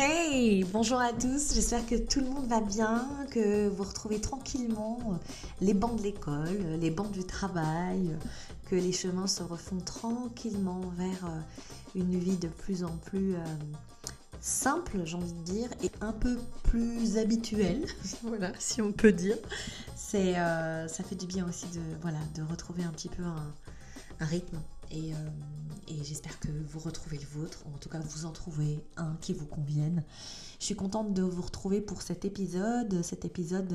Hey, bonjour à tous, j'espère que tout le monde va bien, que vous retrouvez tranquillement les bancs de l'école, les bancs du travail, que les chemins se refont tranquillement vers euh, une vie de plus en plus euh, simple, j'ai envie de dire, et un peu plus habituelle, si on peut dire. Euh, ça fait du bien aussi de retrouver un petit peu un rythme et, euh, et j'espère que vous retrouvez le vôtre, ou en tout cas vous en trouvez un qui vous convienne. Je suis contente de vous retrouver pour cet épisode, cet épisode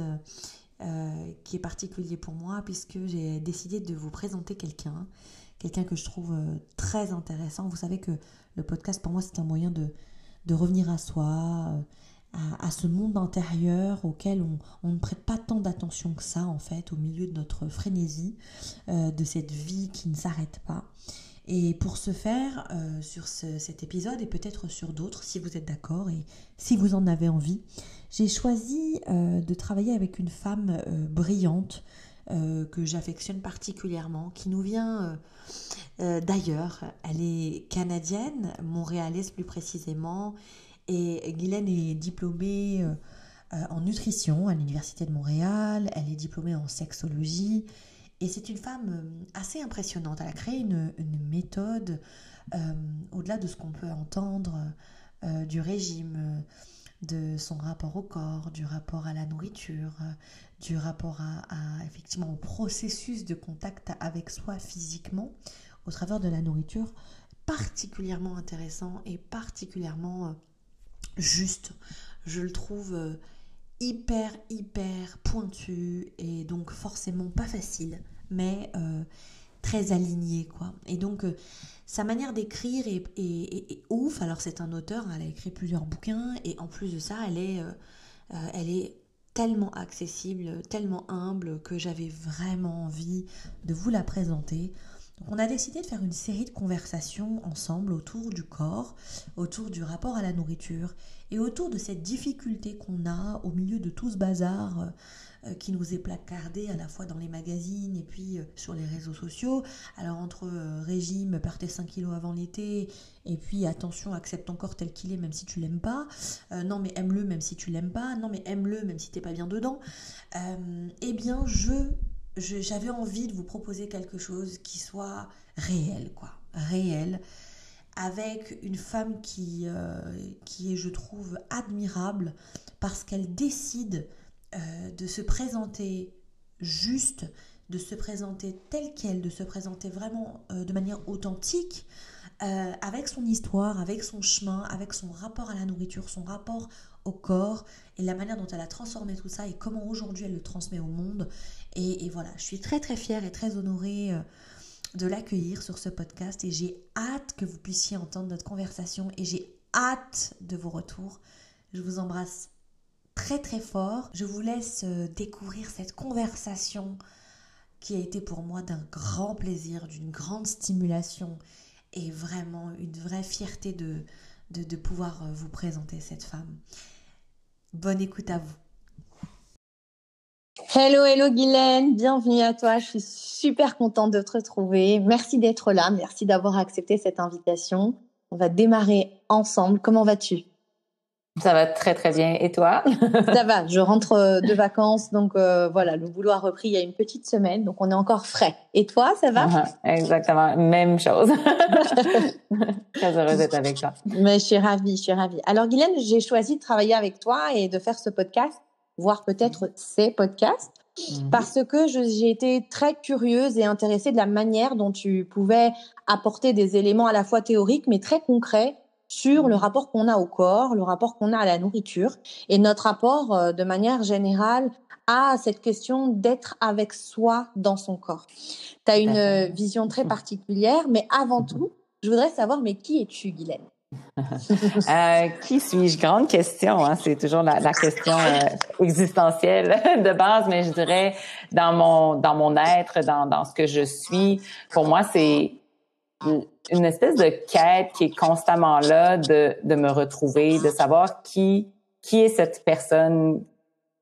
euh, qui est particulier pour moi puisque j'ai décidé de vous présenter quelqu'un, quelqu'un que je trouve euh, très intéressant. Vous savez que le podcast pour moi c'est un moyen de, de revenir à soi, à, ce monde intérieur auquel on, ne prête pas tant d'attention que ça en fait au milieu de notre frénésie, euh, de cette vie qui ne s'arrête pas. Et pour ce faire, euh, sur cet épisode et peut-être sur d'autres, si vous êtes d'accord et si vous en avez envie, j'ai choisi euh, de travailler avec une femme brillante que j'affectionne particulièrement, qui nous vient d'ailleurs. Elle est canadienne, montréalaise plus précisément, et Guylaine est diplômée euh, euh, en nutrition à l'Université de Montréal, elle est diplômée en sexologie, et c'est une femme euh, assez impressionnante. Elle a créé une, méthode, au-delà de ce qu'on peut entendre, du régime, de son rapport au corps, du rapport à la nourriture, du rapport à, effectivement au processus de contact avec soi physiquement au travers de la nourriture, particulièrement intéressant et particulièrement juste. Je le trouve euh, hyper, hyper pointu et donc forcément pas facile, mais euh, très aligné, quoi. Et donc, euh, sa manière d'écrire est, ouf. Alors, c'est un auteur, elle a écrit plusieurs bouquins et en plus de ça, elle est, elle est tellement accessible, tellement humble que j'avais vraiment envie de vous la présenter on a décidé de faire une série de conversations ensemble autour du corps, autour du rapport à la nourriture et autour de cette difficulté qu'on a au milieu de tout ce bazar euh, euh, qui nous est placardé à la fois dans les magazines et puis euh, sur les réseaux sociaux. Alors entre régime, perdez 5 kilos avant l'été et puis attention, accepte ton corps tel qu'il est même si tu l'aimes pas. non mais aime-le même si tu l'aimes pas. Non mais aime-le même si t'es pas bien dedans. eh bien je j'avais envie de vous proposer quelque chose qui soit réel, quoi. Réel, avec une femme qui, euh, est, je trouve, admirable parce qu'elle décide euh, de se présenter juste, de se présenter telle qu'elle, de se présenter vraiment euh, de manière authentique, avec son histoire, avec son chemin, avec son rapport à la nourriture, son rapport au corps et la manière dont elle a transformé tout ça et comment aujourd'hui elle le transmet au monde. Et, voilà, je suis très très fière et très honorée euh, de l'accueillir sur ce podcast et j'ai hâte que vous puissiez entendre notre conversation et j'ai hâte de vos retours. Je vous embrasse très très fort. Je vous laisse euh, découvrir cette conversation qui a été pour moi d'un grand plaisir, d'une grande stimulation et vraiment une vraie fierté de, de, pouvoir euh, vous présenter cette femme. Bonne écoute à vous. Hello, hello Guylaine, bienvenue à toi. Je suis super contente de te retrouver. Merci d'être là, merci d'avoir accepté cette invitation. On va démarrer ensemble. Comment vas-tu? Ça va très très bien. Et toi? Ça va. Je rentre euh, de vacances, donc euh, voilà, le boulot a repris il y a une petite semaine, donc on est encore frais. Et toi, ça va? Uh-huh. Exactement, même chose. très heureuse d'être avec toi. Mais je suis ravie, je suis ravie. Alors Guylaine, j'ai choisi de travailler avec toi et de faire ce podcast voire peut-être ces podcasts, mhm. parce que j'ai été très curieuse et intéressée de la manière dont tu pouvais apporter des éléments à la fois théoriques, mais très concrets sur le mhm. rapport qu'on a au corps, le rapport qu'on a à la nourriture et notre rapport euh, de manière générale à cette question d'être avec soi dans son corps. Tu as une vision très particulière, mais avant tout, je voudrais savoir, mais qui es-tu, Guylaine? Euh, qui suis-je? Grande question. Hein? C'est toujours la, question euh, existentielle de base, mais je dirais dans mon dans mon être, dans, dans ce que je suis, pour moi, c'est une espèce de quête qui est constamment là de, de me retrouver, de savoir qui qui est cette personne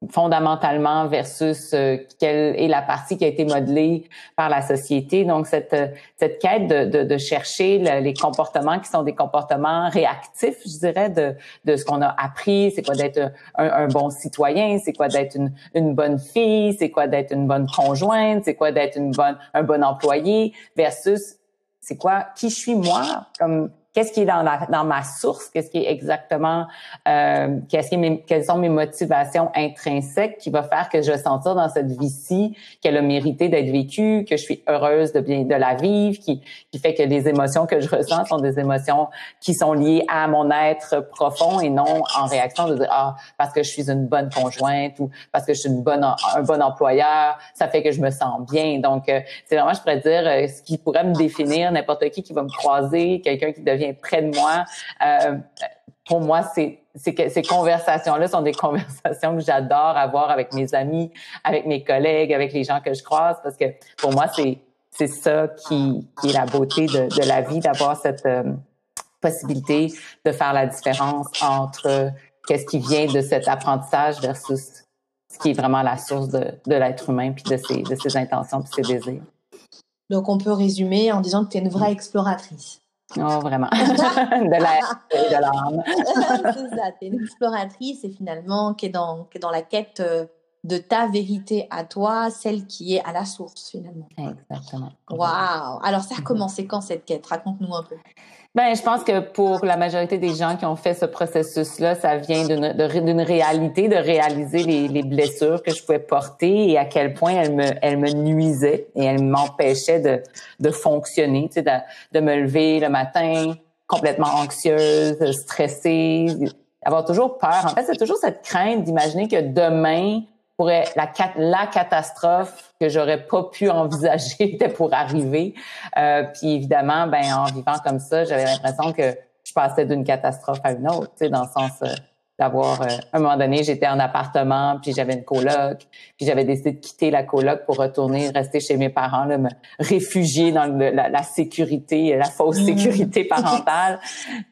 fondamentalement versus euh, quelle est la partie qui a été modelée par la société. Donc, cette, cette quête de, de, de chercher les comportements qui sont des comportements réactifs, je dirais, de, de ce qu'on a appris, c'est quoi d'être un, un, bon citoyen, c'est quoi d'être une, une bonne fille, c'est quoi d'être une bonne conjointe, c'est quoi d'être une bonne, un bon employé, versus c'est quoi, qui je suis moi, comme qu'est-ce qui est dans, la, dans ma source, qu'est-ce qui est exactement, euh, qu'est-ce qui est mes, quelles sont mes motivations intrinsèques qui va faire que je vais sentir dans cette vie-ci qu'elle a mérité d'être vécue, que je suis heureuse de bien de la vivre, qui, qui fait que les émotions que je ressens sont des émotions qui sont liées à mon être profond et non en réaction de dire ah parce que je suis une bonne conjointe ou parce que je suis une bonne un bon employeur, ça fait que je me sens bien. Donc euh, c'est vraiment je pourrais dire euh, ce qui pourrait me définir n'importe qui qui va me croiser, quelqu'un qui devient près de moi. Euh, pour moi, ces conversations-là sont des conversations que j'adore avoir avec mes amis, avec mes collègues, avec les gens que je croise, parce que pour moi, c'est ça qui, est la beauté de, la vie, d'avoir cette euh, possibilité de faire la différence entre qu'est-ce qui vient de cet apprentissage versus ce qui est vraiment la source de, de l'être humain, puis de ses, de ses intentions, puis ses désirs. Donc, on peut résumer en disant que tu es une vraie exploratrice. Oh, vraiment. de la de l'âme. c'est ça. Tu es une exploratrice et finalement qui est, dans, qui est dans la quête euh, de ta vérité à toi, celle qui est à la source finalement. Exactement. Waouh. Alors, ça a commencé quand cette quête? Raconte-nous un peu. Ben, je pense que pour la majorité des gens qui ont fait ce processus-là, ça vient d'une réalité, de réaliser les, les, blessures que je pouvais porter et à quel point elles me elles me nuisaient et elles m'empêchaient de de fonctionner, tu sais, de, de me lever le matin complètement anxieuse, stressée, avoir toujours peur. En fait, c'est toujours cette crainte d'imaginer que demain la catastrophe que j'aurais pas pu envisager était pour arriver. Euh, puis évidemment, ben en vivant comme ça, j'avais l'impression que je passais d'une catastrophe à une autre, tu sais, dans le sens euh, d'avoir, euh, à un moment donné, j'étais en appartement, puis j'avais une coloc, puis j'avais décidé de quitter la coloc pour retourner rester chez mes parents, là, me réfugier dans la, sécurité, la fausse mmh. sécurité parentale.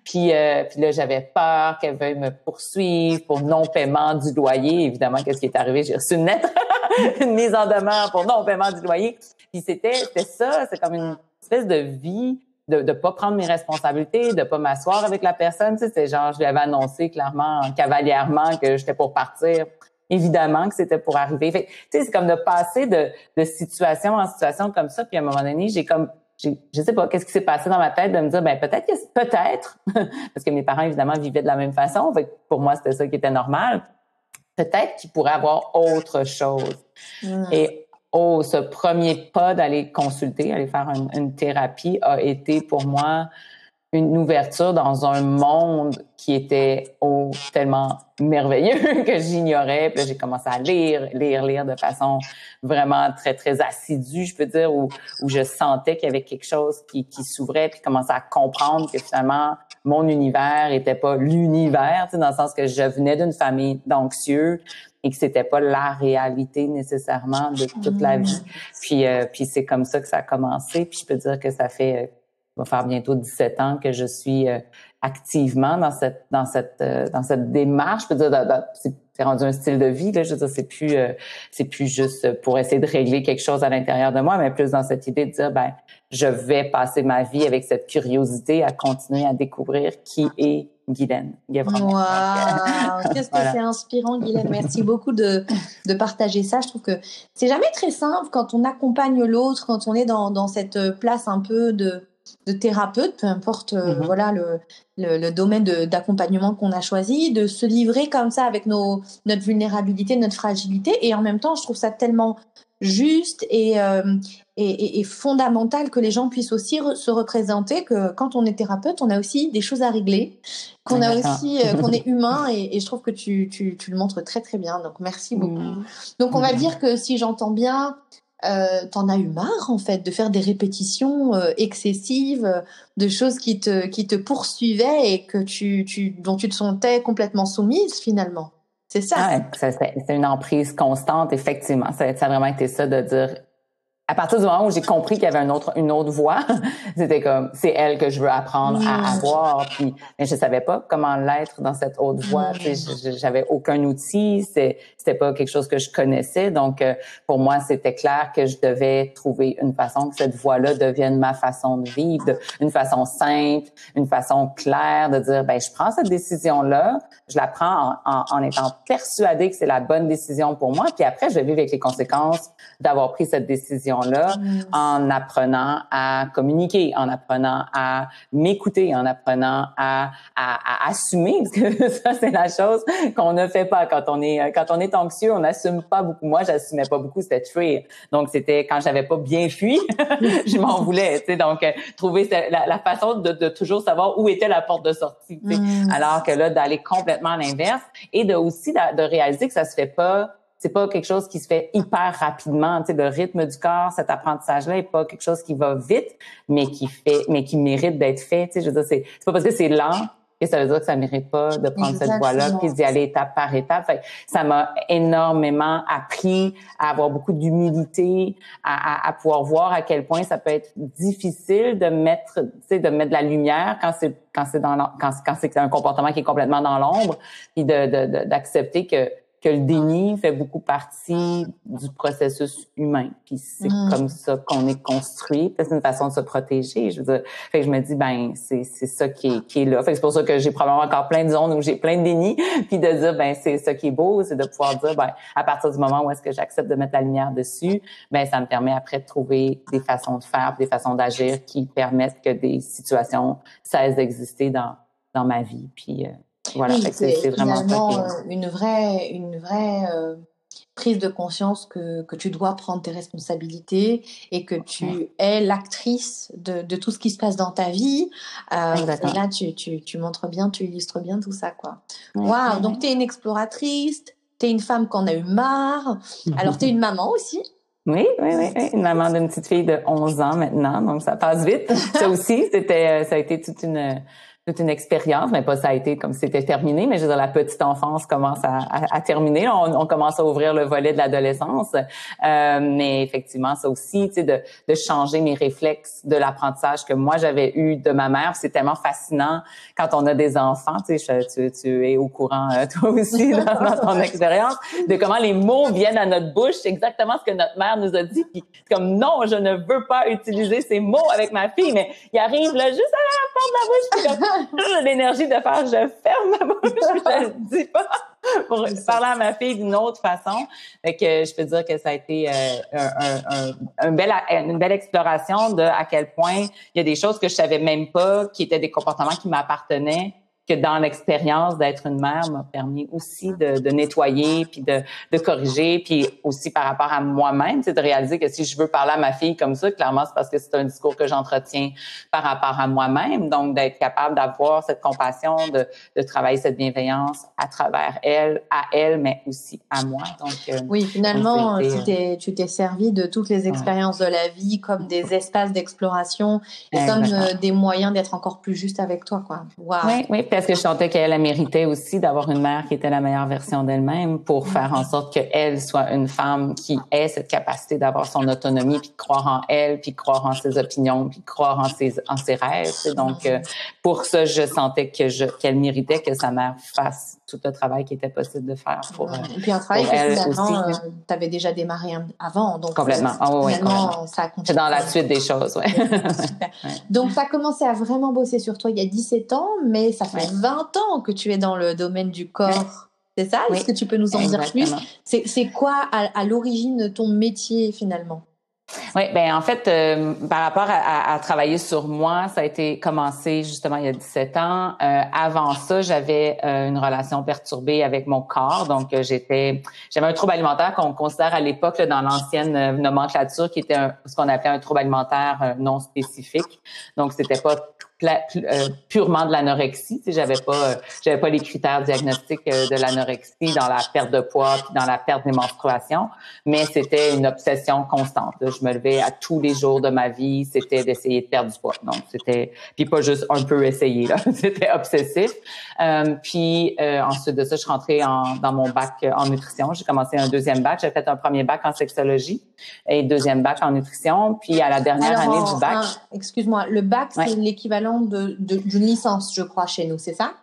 puis, euh, puis là, j'avais peur qu'elle veuille me poursuivre pour non-paiement du loyer. Évidemment, qu'est-ce qui est arrivé? J'ai reçu une lettre, une mise en demeure pour non-paiement du loyer. Puis c'était, c'était ça, c'est comme une espèce de vie de ne pas prendre mes responsabilités, de pas m'asseoir avec la personne. Tu sais, c'est genre, je lui avais annoncé clairement, cavalièrement, que j'étais pour partir. Évidemment que c'était pour arriver. tu sais, c'est comme de passer de, de situation en situation comme ça. Puis à un moment donné, j'ai comme, je sais pas, qu'est-ce qui s'est passé dans ma tête de me dire, ben peut-être, peut-être, parce que mes parents évidemment vivaient de la même façon. Fait pour moi, c'était ça qui était normal. Peut-être qu'il pourrait avoir autre chose. Et oh, ce premier pas d'aller consulter, aller faire une, thérapie a été pour moi une ouverture dans un monde qui était oh, tellement merveilleux que j'ignorais. Puis j'ai commencé à lire, lire, lire de façon vraiment très, très assidue, je peux dire, où, où je sentais qu'il y avait quelque chose qui, qui s'ouvrait, puis commençais à comprendre que finalement, mon univers était pas l'univers, dans le sens que je venais d'une famille d'anxieux, et que c'était pas la réalité nécessairement de toute la vie. Puis, euh, puis c'est comme ça que ça a commencé. Puis je peux dire que ça fait, euh, va faire bientôt 17 ans que je suis euh, activement dans cette dans cette dans cette démarche. Je peux dire, c'est rendu un style de vie. Là, je veux dire, c'est plus c'est plus juste pour essayer de régler quelque chose à l'intérieur de moi, mais plus dans cette idée de dire, ben, je vais passer ma vie avec cette curiosité à continuer à découvrir qui est Guylaine. Wow, qu'est-ce que c'est inspirant, Guylaine. Merci beaucoup de, de, partager ça. Je trouve que c'est jamais très simple quand on accompagne l'autre, quand on est dans, dans, cette place un peu de, de thérapeute, peu importe euh, mm-hmm. voilà le, le, le domaine d'accompagnement qu'on a choisi, de se livrer comme ça avec nos, notre vulnérabilité, notre fragilité. Et en même temps, je trouve ça tellement juste et, euh, et, et, fondamental que les gens puissent aussi se représenter que quand on est thérapeute, on a aussi des choses à régler, qu'on a aussi euh, qu'on est humain et, et, je trouve que tu, tu, tu, le montres très très bien. Donc merci beaucoup. Mmh. Donc on va mmh. dire que si j'entends bien, euh, t'en as eu marre en fait de faire des répétitions euh, excessives de choses qui te qui te poursuivaient et que tu, tu dont tu te sentais complètement soumise finalement? C'est ça. c'est une emprise constante, effectivement. Ça, ça, a vraiment été ça de dire à partir du moment où j'ai compris qu'il y avait un autre, une autre voie, c'était comme c'est elle que je veux apprendre à avoir. Puis, mais je savais pas comment l'être dans cette autre voie. J'avais aucun outil. C'était pas quelque chose que je connaissais. Donc, euh, pour moi, c'était clair que je devais trouver une façon que cette voie-là devienne ma façon de vivre, une façon simple, une façon claire de dire ben je prends cette décision-là, je la prends en, en, étant persuadée que c'est la bonne décision pour moi. Puis après, je vais vivre avec les conséquences d'avoir pris cette décision mm. en apprenant à communiquer, en apprenant à m'écouter, en apprenant à, à, à, assumer, parce que ça, c'est la chose qu'on ne fait pas quand on est quand on est anxieux, on n'assume pas beaucoup. Moi, j'assumais pas beaucoup, c'était fuir. Donc, c'était quand j'avais pas bien fui, je m'en voulais. Tu sais, donc, euh, trouver la, la façon de, de, toujours savoir où était la porte de sortie. Tu sais. Mm. Alors que là, d'aller complètement à l'inverse et de aussi de, de réaliser que ça se fait pas c'est pas quelque chose qui se fait hyper rapidement. Tu sais, le rythme du corps, cet apprentissage-là est pas quelque chose qui va vite, mais qui fait, mais qui mérite d'être fait. Tu sais, je veux dire, c'est, c'est pas parce que c'est lent et ça veut dire que ça mérite pas de prendre cette voie-là puis d'y aller étape par étape. Fait, ça m'a énormément appris à avoir beaucoup d'humilité, à, à, à, pouvoir voir à quel point ça peut être difficile de mettre, tu sais, de mettre de la lumière quand c'est quand c'est dans quand, quand c'est un comportement qui est complètement dans l'ombre, puis de d'accepter que que le déni fait beaucoup partie du processus humain. Puis c'est mm. comme ça qu'on est construit. C'est une façon de se protéger. Je veux dire, fait que je me dis ben c'est c'est ça qui est qui est là. Fait que c'est pour ça que j'ai probablement encore plein de zones où j'ai plein de déni. Puis de dire ben c'est ça qui est beau, c'est de pouvoir dire ben à partir du moment où est-ce que j'accepte de mettre la lumière dessus, ben ça me permet après de trouver des façons de faire, des façons d'agir qui permettent que des situations cessent d'exister dans dans ma vie. Puis euh, voilà, c'est vraiment euh, une vraie, une vraie euh, prise de conscience que, que, tu dois prendre tes responsabilités et que tu es l'actrice de, de, tout ce qui se passe dans ta vie. Euh, et là, tu, tu, tu, montres bien, tu illustres bien tout ça. quoi. Waouh, donc tu es une exploratrice, tu es une femme qu'on a eu marre. Alors, tu es une maman aussi. Oui, oui, oui, une maman d'une petite fille de 11 ans maintenant, donc ça passe vite. ça aussi, c'était, ça a été toute une toute une expérience, mais pas ça a été comme si c'était terminé, mais je veux dire, la petite enfance commence à, à, terminer. On, on, commence à ouvrir le volet de l'adolescence. Euh, mais effectivement, ça aussi, tu sais, de, de changer mes réflexes de l'apprentissage que moi, j'avais eu de ma mère. C'est tellement fascinant quand on a des enfants. Tu sais, tu, tu es au courant, euh, toi aussi, dans, ton expérience, de comment les mots viennent à notre bouche. C'est exactement ce que notre mère nous a dit. Puis comme, non, je ne veux pas utiliser ces mots avec ma fille, mais il arrive là juste à la porte de la bouche. J'ai l'énergie de faire je ferme ma bouche, je le dis pas. Pour parler à ma fille d'une autre façon. Fait que je peux dire que ça a été euh, un, un, bel, une belle exploration de à quel point il y a des choses que je savais même pas qui étaient des comportements qui m'appartenaient que dans l'expérience d'être une mère m'a permis aussi de, de nettoyer puis de, de, corriger puis aussi par rapport à moi-même, c'est de réaliser que si je veux parler à ma fille comme ça, clairement c'est parce que c'est un discours que j'entretiens par rapport à moi-même, donc d'être capable d'avoir cette compassion, de, de, travailler cette bienveillance à travers elle, à elle, mais aussi à moi. Donc euh, oui, finalement, tu t'es tu t'es servi de toutes les expériences de la vie comme des espaces d'exploration et comme euh, des moyens d'être encore plus juste avec toi, quoi. Wow. Oui, oui parce que je sentais qu'elle méritait aussi d'avoir une mère qui était la meilleure version d'elle-même pour faire en sorte qu'elle soit une femme qui ait cette capacité d'avoir son autonomie, puis croire en elle, puis croire en ses opinions, puis croire en ses, en ses rêves. Donc, euh, pour ça, je sentais que je, qu'elle méritait que sa mère fasse tout le travail qui était possible de faire pour, Et puis un travail que finalement, euh, tu avais déjà démarré avant. Donc complètement. Oh, oui, complètement. ça C'est dans la suite des choses, ouais. Donc, tu as commencé à vraiment bosser sur toi il y a 17 ans, mais ça fait 20 ans que tu es dans le domaine du corps. C'est ça? Est-ce que tu peux nous en dire plus? C'est quoi à, à l'origine ton métier finalement? Oui, ben en fait, euh, par rapport à, à, travailler sur moi, ça a été commencé justement il y a 17 ans. Euh, avant ça, j'avais euh, une relation perturbée avec mon corps, donc j'étais, j'avais un trouble alimentaire qu'on considère à l'époque dans l'ancienne nomenclature qui était ce qu'on appelait un trouble alimentaire non spécifique. Donc c'était pas euh, purement de l'anorexie. Tu sais, j'avais pas, euh, j'avais pas les critères diagnostiques euh, de l'anorexie dans la perte de poids puis dans la perte des menstruations, mais c'était une obsession constante. Je me levais à tous les jours de ma vie, c'était d'essayer de perdre du poids. Donc c'était, puis pas juste un peu essayer là, c'était obsessif. puis ensuite de ça, je suis rentrée en, dans mon bac en nutrition. J'ai commencé un deuxième bac. J'ai fait un premier bac en sexologie et deuxième bac en nutrition. Puis à la dernière année du bac. Excuse-moi, le bac c'est l'équivalent d'une de, licence, je crois, chez nous, c'est ça?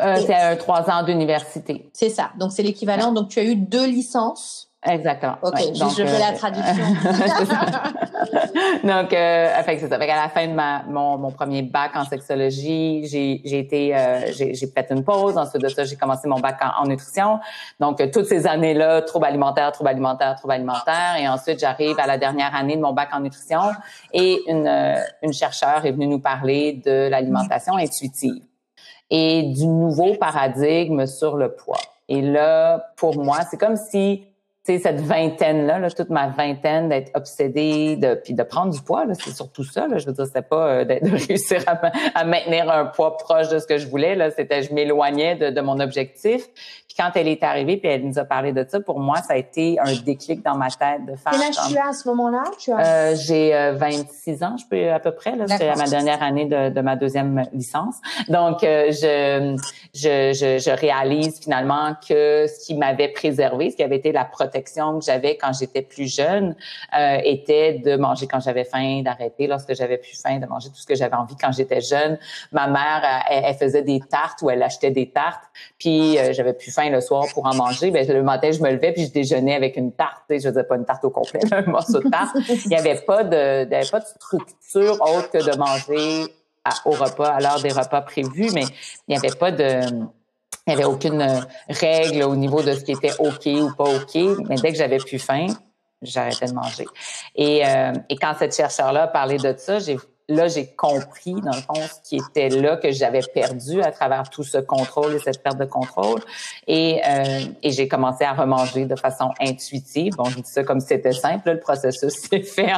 Euh, c'est trois ans d'université. C'est ça. Donc, c'est l'équivalent. Donc, tu as eu deux licences. Exactement. OK, je, fais la euh, traduction. donc, euh, c'est ça. à la fin de ma, mon, mon premier bac en sexologie, j'ai, j'ai été, euh, j'ai, fait une pause. Ensuite de ça, j'ai commencé mon bac en, nutrition. Donc, toutes ces années-là, troubles alimentaires, troubles alimentaires, troubles alimentaires. Et ensuite, j'arrive à la dernière année de mon bac en nutrition et une, une chercheure est venue nous parler de l'alimentation intuitive et du nouveau paradigme sur le poids. Et là, pour moi, c'est comme si cette vingtaine-là, là, toute ma vingtaine, d'être obsédée, de, puis de prendre du poids, c'est surtout ça. Là, je veux dire, c'était pas euh, de, réussir à, maintenir un poids proche de ce que je voulais. Là, c'était je m'éloignais de, de, mon objectif quand elle est arrivée puis elle nous a parlé de ça, pour moi, ça a été un déclic dans ma tête de faire. Quel âge tu as à ce moment-là? Euh, j'ai 26 euh, ans, je peux à peu près. Là, c'est ma dernière année de, de, ma deuxième licence. Donc, euh, je, je, je, je, réalise finalement que ce qui m'avait préservé, ce qui avait été la protection que j'avais quand j'étais plus jeune, euh, était de manger quand j'avais faim, d'arrêter lorsque j'avais plus faim, de manger tout ce que j'avais envie quand j'étais jeune. Ma mère, elle, faisait des tartes ou elle achetait des tartes, puis j'avais plus faim le soir pour en manger, ben le matin je me levais puis je déjeunais avec une tarte, je faisais pas une tarte au complet, un morceau de tarte. Il y avait pas de, il y avait pas de structure autre que de manger au repas, à l'heure des repas prévus, mais il n'y avait pas de, il y avait aucune règle au niveau de ce qui était ok ou pas ok. Mais dès que j'avais plus faim, j'arrêtais de manger. Et, euh, et quand cette chercheur-là parlait de ça, j'ai là, j'ai compris, dans le fond, ce qui était là que j'avais perdu à travers tout ce contrôle et cette perte de contrôle. Et, euh, et j'ai commencé à remanger de façon intuitive. Bon, je dis ça comme c'était simple. le processus s'est fait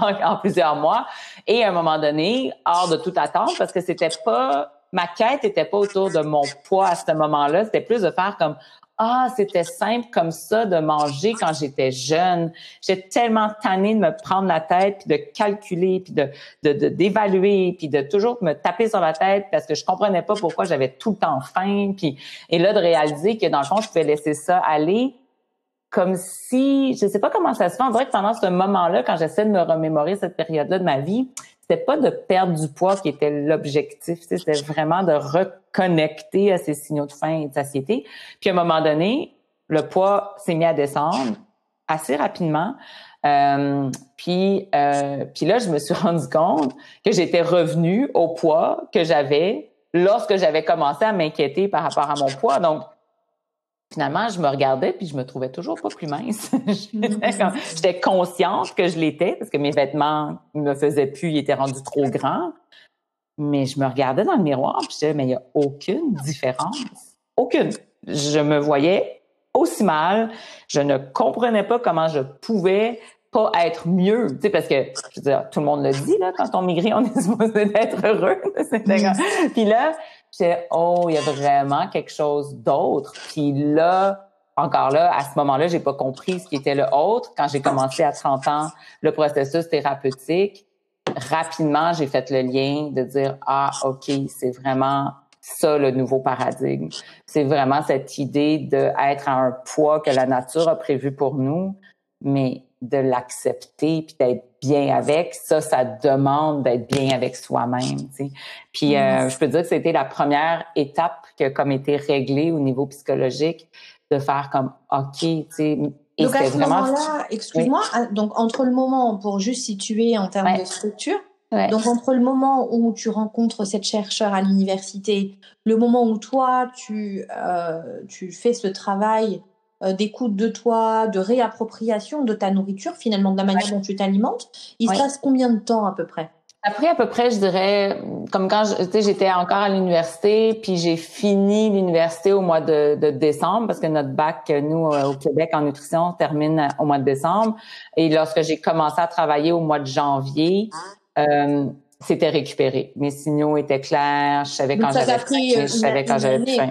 en, plusieurs mois. Et à un moment donné, hors de toute attente, parce que c'était pas ma quête était pas autour de mon poids à ce moment-là, c'était plus de faire comme ah, c'était simple comme ça de manger quand j'étais jeune. J'étais tellement tannée de me prendre la tête, puis de calculer, puis de d'évaluer, puis de toujours me taper sur la tête parce que je comprenais pas pourquoi j'avais tout le temps faim. Puis et là de réaliser que dans le fond je pouvais laisser ça aller comme si je sais pas comment ça se fait. Dirait que pendant ce moment-là, quand j'essaie de me remémorer cette période-là de ma vie, c'était pas de perdre du poids qui était l'objectif, c'était vraiment de reconnecter à ces signaux de faim et de satiété. Puis à un moment donné, le poids s'est mis à descendre assez rapidement. Euh, puis, euh, puis là, je me suis rendu compte que j'étais revenue au poids que j'avais lorsque j'avais commencé à m'inquiéter par rapport à mon poids. Donc, finalement, je me regardais puis je me trouvais toujours pas plus mince. J'étais consciente que je l'étais parce que mes vêtements me faisaient plus, ils étaient rendus trop grands. Mais je me regardais dans le miroir puis je disais, mais il n'y a aucune différence. Aucune. Je me voyais aussi mal. Je ne comprenais pas comment je pouvais pas être mieux, tu sais, parce que je veux dire, tout le monde le dit là, quand on maigrit, on est supposé être heureux. puis là, Oh, il y a vraiment quelque chose d'autre. Puis là, encore là, à ce moment-là, j'ai pas compris ce qui était le autre. Quand j'ai commencé à 30 ans le processus thérapeutique, rapidement, j'ai fait le lien de dire, ah, OK, c'est vraiment ça le nouveau paradigme. C'est vraiment cette idée d'être à un poids que la nature a prévu pour nous, mais de l'accepter puis d'être bien avec, ça, ça demande d'être bien avec soi-même. Tu sais. Puis euh, je peux dire que c'était la première étape qui a comme été réglée au niveau psychologique de faire comme OK, tu sais. Et donc à ce moment-là, excuse-moi, ah, donc entre le moment pour juste situer en termes de structure, donc entre le moment où tu rencontres cette chercheure à l'université, le moment où toi tu euh, tu fais ce travail euh, d'écoute de toi, de réappropriation de ta nourriture, finalement, de la manière dont tu t'alimentes. Il se passe combien de temps à peu près? Après, à peu près, je dirais, comme quand j'étais encore à l'université, puis j'ai fini l'université au mois de, décembre, parce que notre bac, nous, euh, au Québec, en nutrition, termine au mois de décembre. Et lorsque j'ai commencé à travailler au mois de janvier, euh, c'était récupéré. Mes signaux étaient clairs, je savais quand j'avais faim, je savais quand j'avais faim.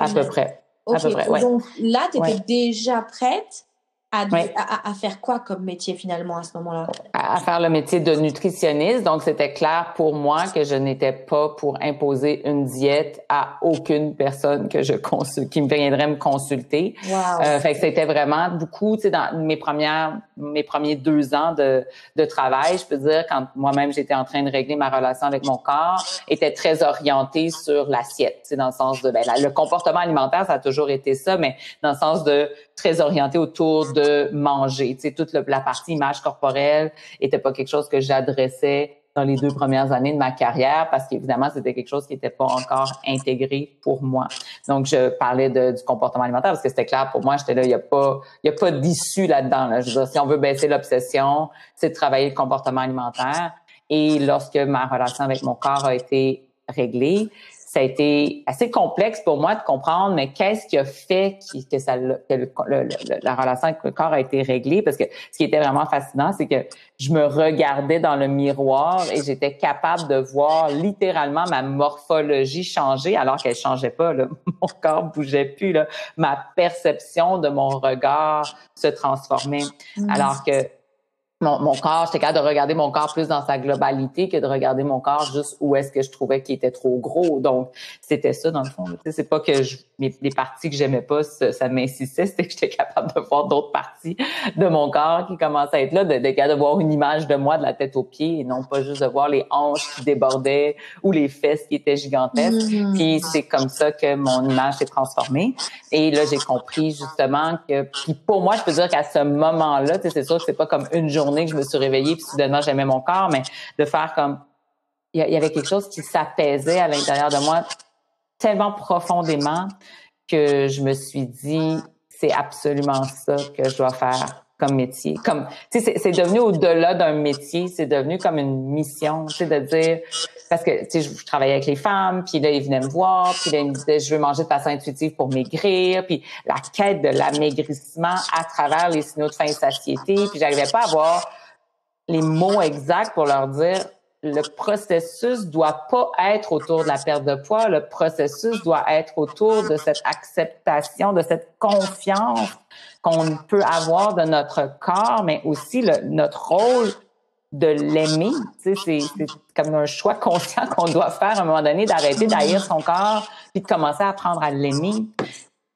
À peu près. À peu près, Donc là, tu étais déjà prête à, faire quoi comme métier finalement à ce moment-là? À, faire le métier de nutritionniste. Donc, c'était clair pour moi que je n'étais pas pour imposer une diète à aucune personne que je consulte, qui me viendrait me consulter. Wow. Euh, fait que c'était vraiment beaucoup, tu sais, dans mes premières, mes premiers deux ans de, de travail, je peux dire, quand moi-même j'étais en train de régler ma relation avec mon corps, était très orientée sur l'assiette, tu sais, dans le sens de, ben, le comportement alimentaire, ça a toujours été ça, mais dans le sens de très orienté autour de manger. Tu sais, toute la partie image corporelle était pas quelque chose que j'adressais dans les deux premières années de ma carrière parce qu'évidemment, c'était quelque chose qui n'était pas encore intégré pour moi. Donc, je parlais de, du comportement alimentaire parce que c'était clair pour moi, j'étais là, il n'y a pas, il a pas d'issue là-dedans. Là. Je veux dire, si on veut baisser l'obsession, c'est de travailler le comportement alimentaire. Et lorsque ma relation avec mon corps a été réglée, ça a été assez complexe pour moi de comprendre, mais qu'est-ce qui a fait que, ça, la relation avec le corps a été réglée? Parce que ce qui était vraiment fascinant, c'est que je me regardais dans le miroir et j'étais capable de voir littéralement ma morphologie changer alors qu'elle changeait pas. Là. Mon corps bougeait plus. Là. Ma perception de mon regard se transformait. Mmh. Alors que mon, mon corps, j'étais capable de regarder mon corps plus dans sa globalité que de regarder mon corps juste où est-ce que je trouvais qu'il était trop gros. Donc, c'était ça dans le fond. C'est pas que je, les parties que j'aimais pas, ça, ça m'insistait, c'était que j'étais capable de voir d'autres parties de mon corps qui commençaient à être là, de, de, de voir une image de moi de la tête aux pieds et non pas juste de voir les hanches qui débordaient ou les fesses qui étaient gigantesques. Mmh. Puis c'est comme ça que mon image s'est transformée. Et là, j'ai compris justement que, puis pour moi, je peux dire qu'à ce moment-là, c'est sûr que c'est pas comme une journée que je me suis réveillée puis soudainement j'aimais mon corps, mais de faire comme il y, avait quelque chose qui s'apaisait à l'intérieur de moi tellement profondément que je me suis dit c'est absolument ça que je dois faire comme métier. Comme, c'est devenu au-delà d'un métier, c'est devenu comme une mission, tu sais, de dire, parce que, tu sais, je, travaillais avec les femmes, puis là, ils venaient me voir, puis là, ils me disaient, je veux manger de façon intuitive pour maigrir, puis la quête de l'amaigrissement à travers les signaux de faim et satiété, puis j'arrivais pas à avoir les mots exacts pour leur dire, le processus doit pas être autour de la perte de poids, le processus doit être autour de cette acceptation, de cette confiance qu'on peut avoir de notre corps, mais aussi notre rôle de l'aimer. C'est comme un choix conscient qu'on doit faire à un moment donné d'arrêter d'haïr son corps puis de commencer à apprendre à l'aimer.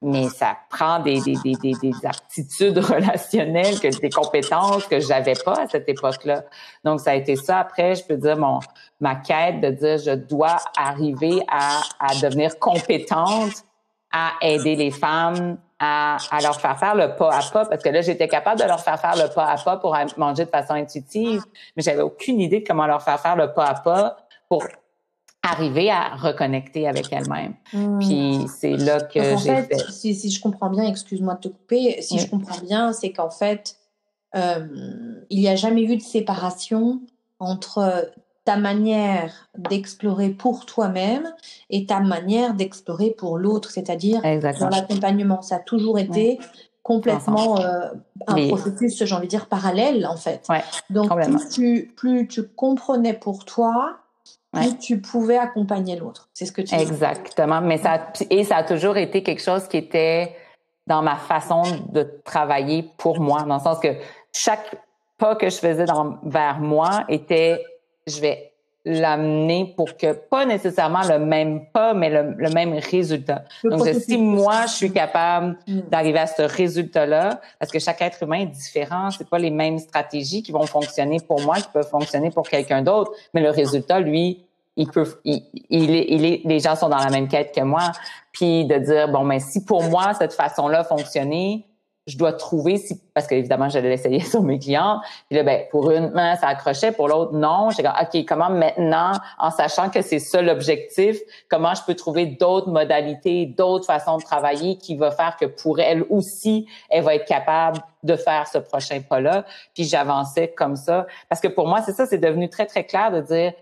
Mais ça prend des, des, des, des, aptitudes relationnelles, que des compétences que j'avais pas à cette époque-là. Donc, ça a été ça. Après, je peux dire mon ma quête de dire je dois arriver à, à devenir compétente à aider les femmes à, à, leur faire faire le pas à pas parce que là j'étais capable de leur faire faire le pas à pas pour manger de façon intuitive mais j'avais aucune idée de comment leur faire faire le pas à pas pour arriver à reconnecter avec elles-mêmes. Hmm. Puis c'est là que j'ai fait, Si, si, je comprends bien, excuse-moi de te couper, si je comprends bien, c'est qu'en fait, euh, il n'y a jamais eu de séparation entre ta manière d'explorer pour toi-même et ta manière d'explorer pour l'autre, c'est-à-dire dans l'accompagnement. Ça a toujours été complètement euh, un processus, j'ai envie de dire, parallèle en fait. Donc plus tu, plus tu comprenais pour toi, plus tu pouvais accompagner l'autre. C'est ce que tu dis. Exactement. Mais ça, et ça a toujours été quelque chose qui était dans ma façon de travailler pour moi, dans le sens que chaque pas que je faisais dans, vers moi était je vais l'amener pour que pas nécessairement le même pas, mais le, même résultat. Donc, si moi, je suis capable mm. d'arriver à ce résultat-là, parce que chaque être humain est différent, c'est pas les mêmes stratégies qui vont fonctionner pour moi, qui peuvent fonctionner pour quelqu'un d'autre, mais le résultat, lui, il peut, il, il, est, il est, les gens sont dans la même quête que moi. Puis de dire, bon, mais si pour moi, cette façon-là fonctionnait, je dois trouver si parce qu'évidemment j'allais l'essayer sur mes clients. Puis là ben pour une main ça accrochait pour l'autre non. J'ai ok comment maintenant en sachant que c'est ça l'objectif comment je peux trouver d'autres modalités d'autres façons de travailler qui va faire que pour elle aussi elle va être capable de faire ce prochain pas là puis j'avançais comme ça. Parce que pour moi c'est ça c'est devenu très très clair de dire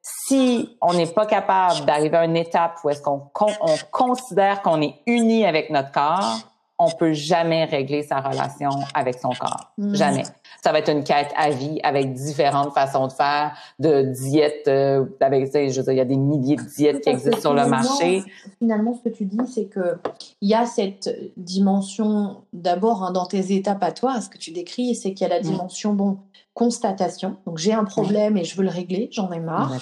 si on n'est pas capable d'arriver à une étape où est-ce qu'on on considère qu'on est uni avec notre corps on peut jamais régler sa relation avec son corps. Mm. Jamais. Ça va être une quête à vie avec différentes façons de faire, de diètes, euh, avec, je il y a des milliers de diètes qui existent sur le marché. Finalement, ce que tu dis, c'est que il y a cette dimension, d'abord, hein, dans tes étapes à toi, ce que tu décris, c'est qu'il y a la Mm. dimension, bon, constatation. Donc, j'ai un problème et je veux le régler, j'en ai marre.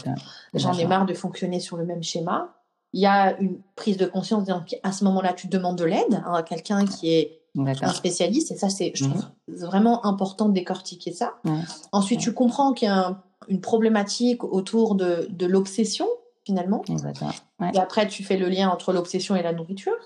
J'en ai marre de fonctionner sur le même schéma. Il y a une prise de conscience, donc à ce moment-là, tu demandes de l'aide hein, à quelqu'un qui est un spécialiste, et ça, c'est, je trouve vraiment important de décortiquer ça. Ensuite, tu comprends qu'il y a un- une problématique autour de, de l'obsession, finalement. Ouais. Et après, tu fais le lien entre l'obsession et la nourriture,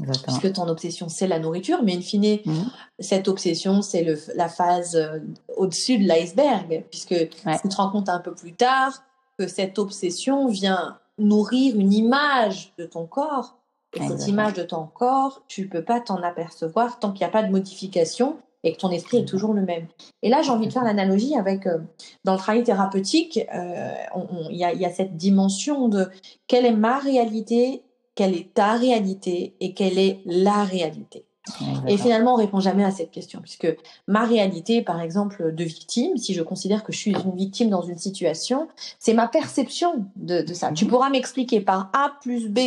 Exactement. puisque ton obsession, c'est la nourriture, mais in fine, Mhm. cette obsession, c'est la phase euh, au-dessus de l'iceberg, puisque tu te rends compte un peu plus tard que cette obsession vient nourrir une image de ton corps. Et cette image de ton corps, tu ne peux pas t'en apercevoir tant qu'il n'y a pas de modification et que ton esprit est toujours le même. Et là, j'ai envie de faire l'analogie avec, euh, dans le travail thérapeutique, euh, il y, y a cette dimension de quelle est ma réalité, quelle est ta réalité et quelle est la réalité. Et finalement, on répond jamais à cette question, puisque ma réalité, par exemple, de victime, si je considère que je suis une victime dans une situation, c'est ma perception de, de ça. Tu pourras m'expliquer par A plus B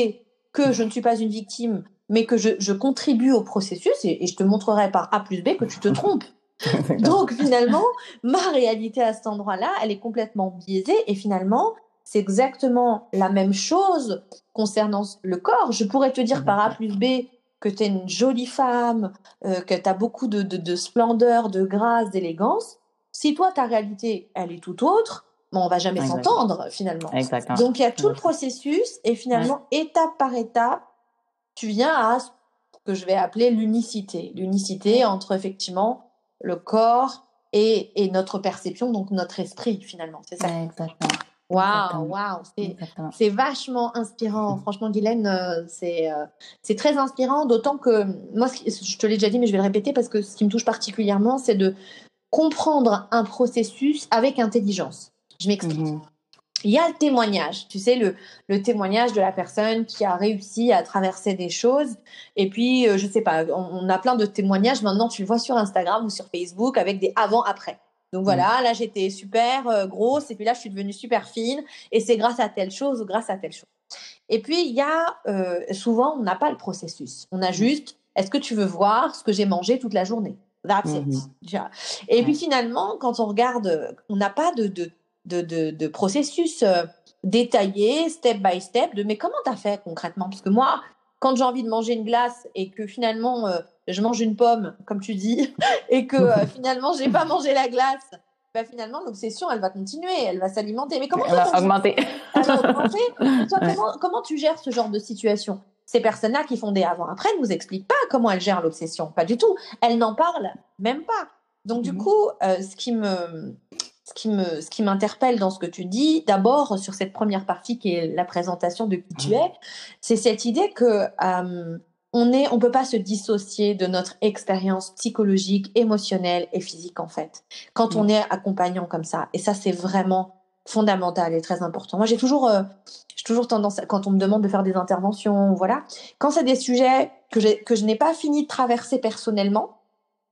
que je ne suis pas une victime, mais que je, je contribue au processus, et, et je te montrerai par A plus B que tu te trompes. Donc finalement, ma réalité à cet endroit-là, elle est complètement biaisée, et finalement, c'est exactement la même chose concernant le corps. Je pourrais te dire par A plus B que tu es une jolie femme, euh, que tu as beaucoup de, de, de splendeur, de grâce, d'élégance. Si toi, ta réalité, elle est tout autre, bon, on va jamais s'entendre finalement. Exactement. Donc il y a tout le processus et finalement, étape par étape, tu viens à ce que je vais appeler l'unicité. L'unicité entre effectivement le corps et, et notre perception, donc notre esprit finalement. C'est ça. Exactement. Waouh, waouh, c'est vachement inspirant. Franchement, Guylaine, euh, c'est euh, c'est très inspirant, d'autant que moi, je te l'ai déjà dit, mais je vais le répéter parce que ce qui me touche particulièrement, c'est de comprendre un processus avec intelligence. Je m'explique. Mhm. Il y a le témoignage, tu sais, le, le témoignage de la personne qui a réussi à traverser des choses. Et puis, euh, je sais pas, on, on a plein de témoignages. Maintenant, tu le vois sur Instagram ou sur Facebook avec des avant-après. Donc voilà, là, j'étais super euh, grosse et puis là, je suis devenue super fine et c'est grâce à telle chose ou grâce à telle chose. Et puis, il y a euh, souvent, on n'a pas le processus. On a juste, est-ce que tu veux voir ce que j'ai mangé toute la journée? That's it. Tu vois. Et puis finalement, quand on regarde, on n'a pas de, de, de, de, de processus euh, détaillé, step by step, de mais comment tu as fait concrètement? Parce que moi, quand j'ai envie de manger une glace et que finalement euh, je mange une pomme, comme tu dis, et que euh, finalement j'ai pas mangé la glace, bah finalement l'obsession elle va continuer, elle va s'alimenter. Mais comment Elle toi, va ton- augmenter. elle va augmenter? Toi, Ouais. comment, comment tu gères ce genre de situation? Ces personnes-là qui font des avant-après ne vous expliquent pas comment elles gèrent l'obsession. Pas du tout. Elles n'en parlent même pas. Donc, du Mhm. coup, euh, ce qui me. Ce qui, me, ce qui m'interpelle dans ce que tu dis, d'abord sur cette première partie qui est la présentation de qui tu es, c'est cette idée que euh, on est, on peut pas se dissocier de notre expérience psychologique, émotionnelle et physique en fait. Quand on est accompagnant comme ça, et ça c'est vraiment fondamental et très important. Moi j'ai toujours, euh, j'ai toujours tendance, à- quand on me demande de faire des interventions, voilà, quand c'est des sujets que que je n'ai pas fini de traverser personnellement,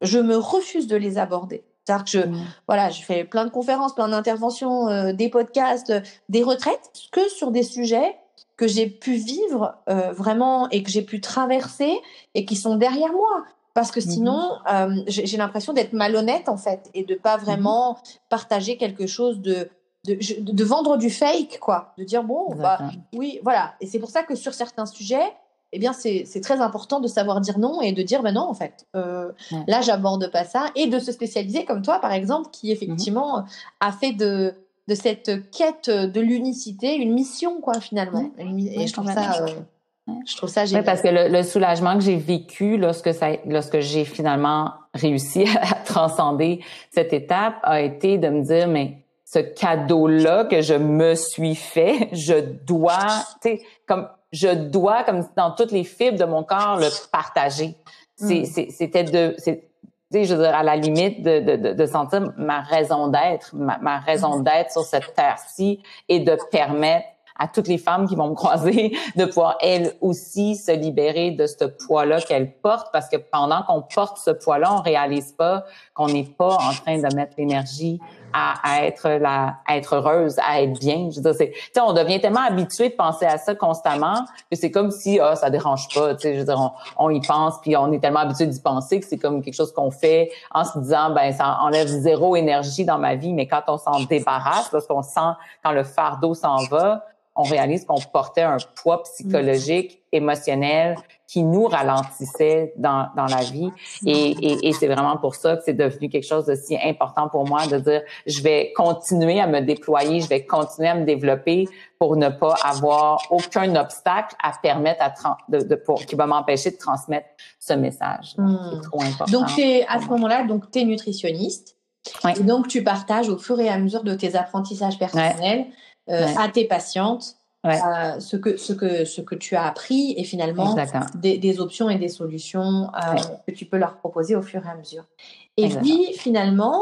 je me refuse de les aborder. C'est-à-dire que je, Mhm. voilà, je fais plein de conférences, plein d'interventions, euh, des podcasts, euh, des retraites, que sur des sujets que j'ai pu vivre euh, vraiment et que j'ai pu traverser et qui sont derrière moi. Parce que Mhm. sinon, euh, j'ai l'impression d'être malhonnête en fait et de pas vraiment partager quelque chose de de, vendre du fake, quoi. De dire, bon, bah, oui, voilà. Et c'est pour ça que sur certains sujets, eh bien, c'est très important de savoir dire non et de dire, ben non, en fait, euh, Ouais. là, j'aborde pas ça. Et de se spécialiser comme toi, par exemple, qui effectivement a fait de, de cette quête de l'unicité une mission, quoi, finalement. Ouais. Et Ouais, je trouve ça, euh, je trouve ça génial. parce que le, le soulagement que j'ai vécu lorsque ça, lorsque j'ai finalement réussi à transcender cette étape a été de me dire, mais ce cadeau-là que je me suis fait, je dois, tu sais, comme, je dois, comme dans toutes les fibres de mon corps, le partager. C'est- Mm. c'est- C'était de, c'est, tu sais, je veux dire, à la limite de, de, de, de sentir ma raison d'être, ma, ma raison d'être sur cette terre-ci et de permettre à toutes les femmes qui vont me croiser de pouvoir elles aussi se libérer de ce poids-là qu'elles portent parce que pendant qu'on porte ce poids-là, on réalise pas qu'on n'est pas en train de mettre l'énergie à, être la, à être heureuse, à être bien. Je veux dire, c'est, on devient tellement habitué de penser à ça constamment que c'est comme si ah ça dérange pas. Tu sais, je veux dire, on, on y pense puis on est tellement habitué d'y penser que c'est comme quelque chose qu'on fait en se disant ben ça enlève zéro énergie dans ma vie, mais quand on s'en débarrasse, lorsqu'on sent quand le fardeau s'en va, on réalise qu'on portait un poids psychologique, émotionnel qui nous ralentissait dans, dans la vie. Et, et, et c'est vraiment pour ça que c'est devenu quelque chose de si important pour moi de dire, je vais continuer à me déployer, je vais continuer à me développer pour ne pas avoir aucun obstacle à permettre à de, de, pour, qui va m'empêcher de transmettre ce message. C'est hmm. trop important. Donc, es, à ce moment-là, donc, tu es nutritionniste. Et donc, tu partages au fur et à mesure de tes apprentissages personnels euh, à tes patientes euh, ce, que, ce, que, ce que tu as appris et finalement des, des, options et des solutions euh, que tu peux leur proposer au fur et à mesure. Et puis finalement,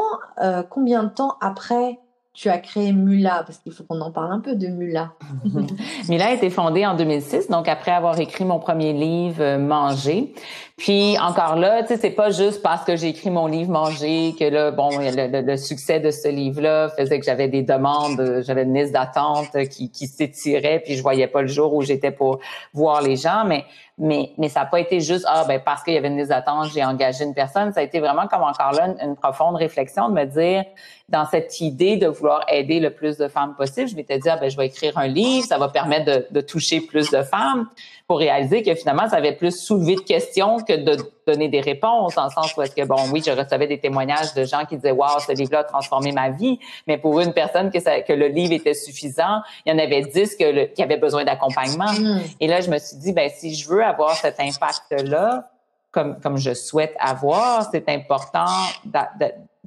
combien de temps après tu as créé Mula, parce qu'il faut qu'on en parle un peu de Mula. Mula a été fondée en 2006, donc après avoir écrit mon premier livre, Manger. Puis encore là, tu sais, c'est pas juste parce que j'ai écrit mon livre Manger que là, bon, le, le, succès de ce livre-là faisait que j'avais des demandes, j'avais une liste d'attente qui, qui s'étirait, puis je voyais pas le jour où j'étais pour voir les gens, mais mais mais ça n'a pas été juste ah ben parce qu'il y avait une liste d'attente, j'ai engagé une personne. Ça a été vraiment comme encore là une, profonde réflexion de me dire dans cette idée de vouloir aider le plus de femmes possible, je m'étais dit ah ben je vais écrire un livre, ça va permettre de, de toucher plus de femmes pour réaliser que finalement, ça avait plus soulevé de questions que de donner des réponses, dans le sens où est-ce que, bon, oui, je recevais des témoignages de gens qui disaient, wow, ce livre-là a transformé ma vie, mais pour une personne que, ça, que le livre était suffisant, il y en avait dix que qui avaient besoin d'accompagnement. Mm. Et là, je me suis dit, ben si je veux avoir cet impact-là, comme, comme je souhaite avoir, c'est important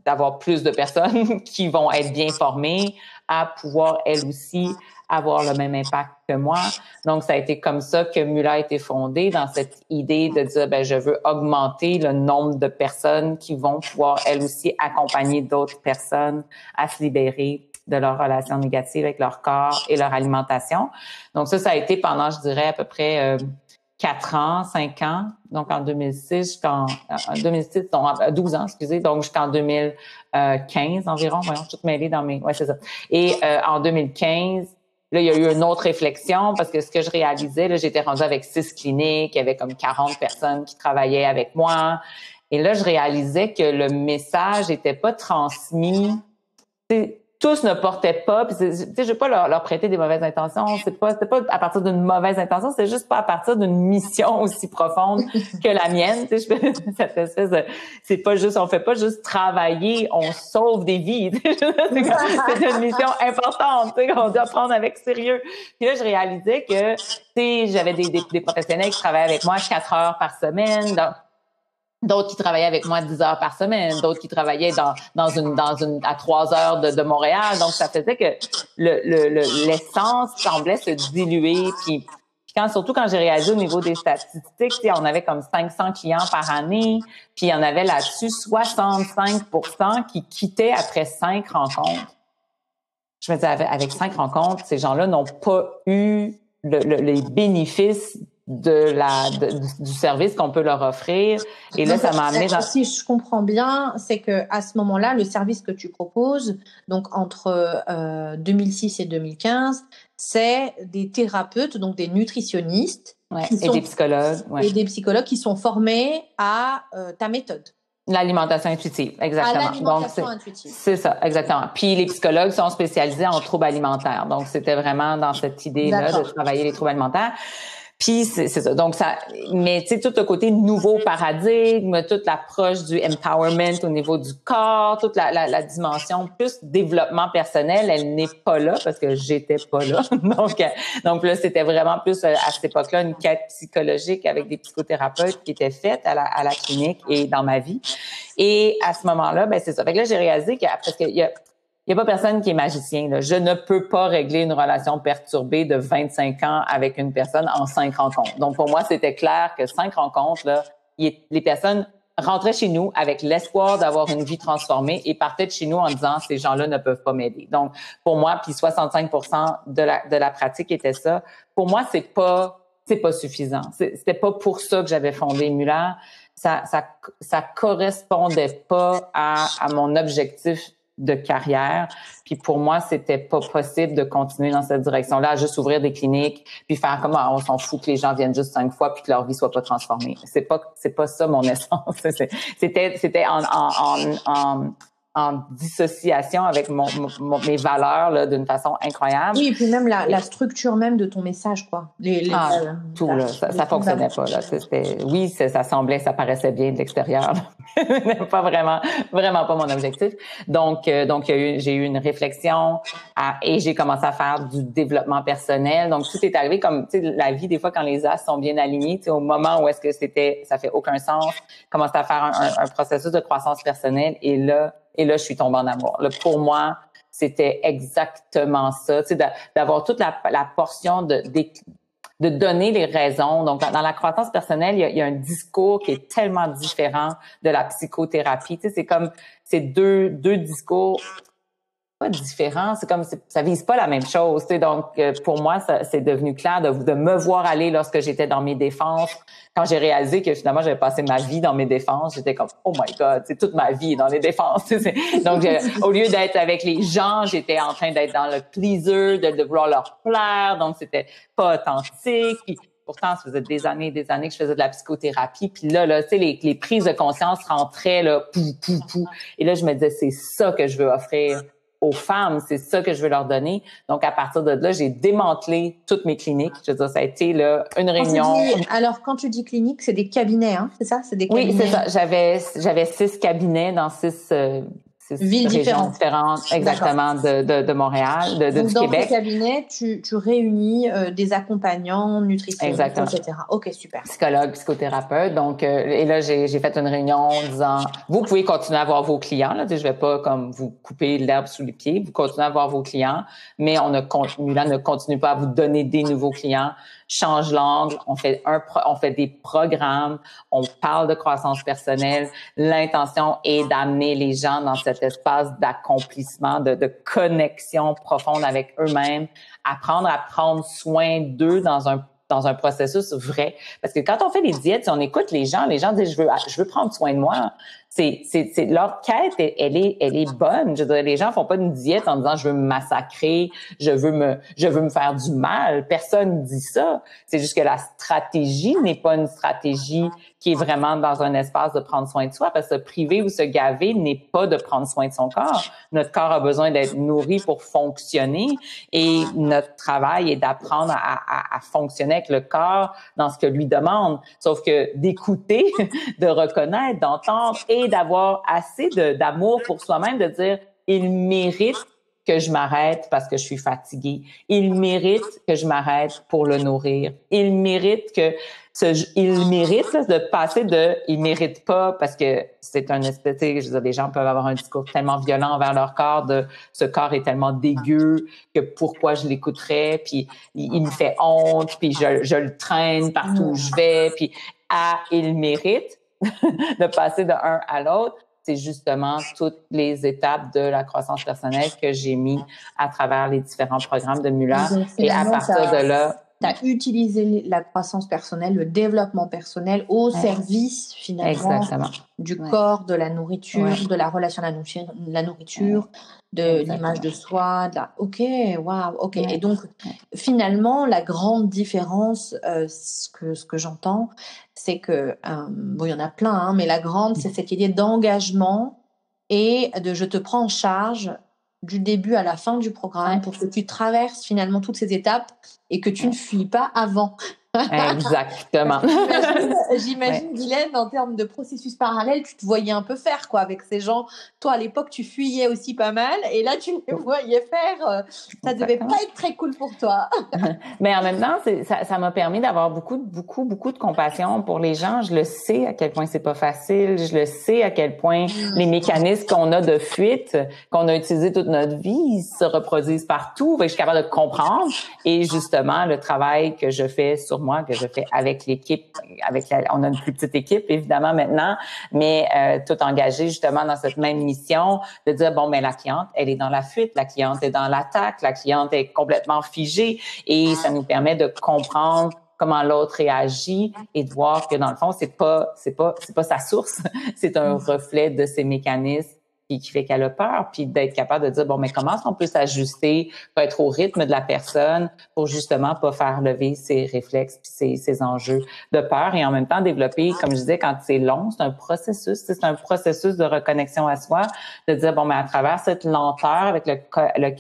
d'avoir plus de personnes qui vont être bien formées à pouvoir, elles aussi, avoir le même impact que moi. Donc, ça a été comme ça que Mula a été fondée dans cette idée de dire, ben, je veux augmenter le nombre de personnes qui vont pouvoir, elles aussi, accompagner d'autres personnes à se libérer de leurs relations négatives avec leur corps et leur alimentation. Donc, ça, ça a été pendant, je dirais, à peu près euh, quatre ans, cinq ans. Donc, en 2006 jusqu'en 2006, non, 12 ans, excusez. Donc, jusqu'en 2015 environ. Voyons, je suis toute mêlée dans mes... Ouais, c'est ça. Et euh, en 2015, Là, il y a eu une autre réflexion parce que ce que je réalisais, là, j'étais rendue avec six cliniques, il y avait comme 40 personnes qui travaillaient avec moi. Et là, je réalisais que le message n'était pas transmis tous ne portaient pas. Puis, tu sais, je veux pas leur, leur, prêter des mauvaises intentions. C'est pas, c'est pas à partir d'une mauvaise intention. C'est juste pas à partir d'une mission aussi profonde que la mienne. Tu sais, je cette espèce de, c'est pas juste, on fait pas juste travailler, on sauve des vies. c'est une mission importante. Tu sais, qu'on doit prendre avec sérieux. Puis là, je réalisais que, tu sais, j'avais des, des, des, professionnels qui travaillaient avec moi quatre heures par semaine. D'autres qui travaillaient avec moi 10 heures par semaine, d'autres qui travaillaient dans, dans une, dans une, à 3 heures de, de Montréal. Donc, ça faisait que le, le, l'essence semblait se diluer. Puis, quand, surtout quand j'ai réalisé au niveau des statistiques, on avait comme 500 clients par année, puis il y en avait là-dessus 65% qui quittaient après cinq rencontres. Je me disais, avec, avec cinq rencontres, ces gens-là n'ont pas eu le, les bénéfices de la du service qu'on peut leur offrir et là ça m'a amené dans si je comprends bien c'est que à ce moment-là le service que tu proposes donc entre 2006 euh, et 2015 c'est des thérapeutes donc des nutritionnistes et des psychologues et des psychologues qui sont formés à euh, ta méthode L'alimentation intuitive, exactement. Donc c'est ça, exactement. Puis les psychologues sont spécialisés en troubles alimentaires. Donc c'était vraiment dans cette idée-là de travailler les troubles alimentaires. Puis c'est ça. Donc ça, mais tu sais tout le côté nouveau paradigme, toute l'approche du empowerment au niveau du corps, toute la, la, la dimension plus développement personnel, elle n'est pas là parce que j'étais pas là. donc euh, donc là c'était vraiment plus euh, à cette époque-là une quête psychologique avec des psychothérapeutes qui étaient faites à la, à la clinique et dans ma vie. Et à ce moment-là, ben c'est ça. Fait que là j'ai réalisé que parce qu'il y a il n'y a pas personne qui est magicien. Là. Je ne peux pas régler une relation perturbée de 25 ans avec une personne en cinq rencontres. Donc, pour moi, c'était clair que cinq rencontres, là, les personnes rentraient chez nous avec l'espoir d'avoir une vie transformée et partaient de chez nous en disant ces gens-là ne peuvent pas m'aider. Donc pour moi, puis 65 de la de la pratique était ça. Pour moi, c'est pas c'est pas suffisant. C'était pas pour ça que j'avais fondé Muller. Ça ça ça correspondait pas à à mon objectif de carrière. Puis pour moi, c'était pas possible de continuer dans cette direction-là, juste ouvrir des cliniques, puis faire comme ah, on s'en fout que les gens viennent juste cinq fois puis que leur vie soit pas transformée. C'est pas c'est pas ça mon essence. C'était c'était en, en, en, en dissociation avec mon, mes valeurs là, d'une façon incroyable. Oui, et puis même la, la, structure même de ton message, quoi. Les, les ah, tout, là, ça, ça fonctionnait pas. Là. Oui, ça semblait, ça paraissait bien de l'extérieur, pas vraiment, vraiment pas mon objectif. Donc, euh, donc j'ai eu une réflexion à, et j'ai commencé à faire du développement personnel. Donc, tout est arrivé comme, tu sais, la vie, des fois, quand les as sont bien alignés, au moment où est-ce que c'était, ça fait aucun sens, commence à faire un, un processus de croissance personnelle et là, et là, je suis tombée en amour. Pour moi, c'était exactement ça, d'avoir toute la, portion de, de donner les raisons. Donc, dans la croissance personnelle, il y, a, il y, a, un discours qui est tellement différent de la psychothérapie. Tu sais, c'est comme ces deux, deux discours pas différent, c'est comme ça vise pas la même chose. Tu sais, donc euh, pour moi, c'est devenu clair de, de me voir aller lorsque j'étais dans mes défenses. Quand j'ai réalisé que finalement j'avais passé ma vie dans mes défenses, j'étais comme oh my god, c'est toute ma vie dans les défenses. donc au lieu d'être avec les gens, j'étais en train d'être dans le pleaser, de, de leur plaire. Donc c'était pas authentique. Puis, pourtant, ça faisait des années et des années que je faisais de la psychothérapie. Puis là, là, tu sais, les, les prises de conscience rentraient là, pou, pou, pou. Et là, je me disais, c'est ça que je veux offrir aux femmes, c'est ça que je veux leur donner. Donc à partir de là, j'ai démantelé toutes mes cliniques. Je veux dire, ça a été là une réunion. alors quand tu dis clinique, c'est des cabinets, hein, c'est ça, c'est des cabinets. Oui, c'est ça. J'avais j'avais six cabinets dans six euh, villes différentes. différentes exactement de, de, de, Montréal, de, de Donc, du dans Québec. Dans cabinet, tu, tu réunis euh, des accompagnants, nutritionnistes, etc. Ok, super. Psychologue, psychothérapeute. Donc, euh, et là, j'ai fait une réunion en disant, vous pouvez continuer à voir vos clients. Là, je vais pas comme vous couper l'herbe sous les pieds. Vous continuez à voir vos clients, mais on ne continue là, ne continue pas à vous donner des nouveaux clients change l'angle, on fait un, on fait des programmes, on parle de croissance personnelle. L'intention est d'amener les gens dans cet espace d'accomplissement, de, de connexion profonde avec eux-mêmes, apprendre à prendre soin d'eux dans un dans un processus vrai. Parce que quand on fait des diètes, si on écoute les gens, les gens disent, je veux, je veux prendre soin de moi c'est, c'est, c'est leur quête, elle est, elle est bonne. Je dire, les gens font pas une diète en disant je veux me massacrer, je veux me, je veux me faire du mal. Personne dit ça. C'est juste que la stratégie n'est pas une stratégie qui est vraiment dans un espace de prendre soin de soi, parce que se priver ou se gaver n'est pas de prendre soin de son corps. Notre corps a besoin d'être nourri pour fonctionner et notre travail est d'apprendre à, à, à fonctionner avec le corps dans ce que lui demande. Sauf que d'écouter, de reconnaître, d'entendre d'avoir assez d'amour pour soi-même, de dire, il mérite que je m'arrête parce que je suis fatiguée. Il mérite que je m'arrête pour le nourrir. Il mérite que ce, il mérite de passer de il mérite pas parce que c'est un esthétique. Je veux dire, les gens peuvent avoir un discours tellement violent envers leur corps de ce corps est tellement dégueu que pourquoi je l'écouterais puis il, me fait honte puis je, je le traîne partout où je vais puis à il mérite de passer de un à l'autre, c'est justement toutes les étapes de la croissance personnelle que j'ai mis à travers les différents programmes de Muller. Et à partir de là, tu as utilisé la croissance personnelle, le développement personnel au service finalement du corps, de la nourriture, de la relation à la nourriture, de l'image de soi. De la... Ok, waouh, ok. Et donc finalement, la grande différence, euh, ce que, ce que j'entends, c'est que, euh, bon, il y en a plein, hein, mais la grande, c'est cette idée d'engagement et de je te prends en charge du début à la fin du programme pour que tu traverses finalement toutes ces étapes et que tu ne fuis pas avant. Exactement. J'imagine, Guylaine, en termes de processus parallèle, tu te voyais un peu faire quoi avec ces gens. Toi, à l'époque, tu fuyais aussi pas mal, et là, tu les voyais faire. Ça devait pas être très cool pour toi. Mais en même temps, ça m'a permis d'avoir beaucoup, beaucoup, beaucoup de compassion pour les gens. Je le sais à quel point c'est pas facile. Je le sais à quel point mm. les mécanismes qu'on a de fuite, qu'on a utilisés toute notre vie, ils se reproduisent partout. Je suis capable de comprendre et justement justement le travail que je fais sur moi, que je fais avec l'équipe, avec la, on a une plus petite équipe évidemment maintenant, mais euh, tout engagé justement dans cette même mission de dire bon mais la cliente, elle est dans la fuite, la cliente est dans l'attaque, la cliente est complètement figée et ça nous permet de comprendre comment l'autre réagit et de voir que dans le fond c'est pas c'est pas c'est pas sa source, c'est un reflet de ses mécanismes qui, fait qu'elle a peur, puis d'être capable de dire bon mais comment est-ce qu'on peut s'ajuster pour être au rythme de la personne pour justement pas faire lever ses réflexes puis ses, enjeux de peur et en même temps développer comme je disais quand c'est long c'est un processus c'est un processus de reconnexion à soi de dire bon mais à travers cette lenteur avec le,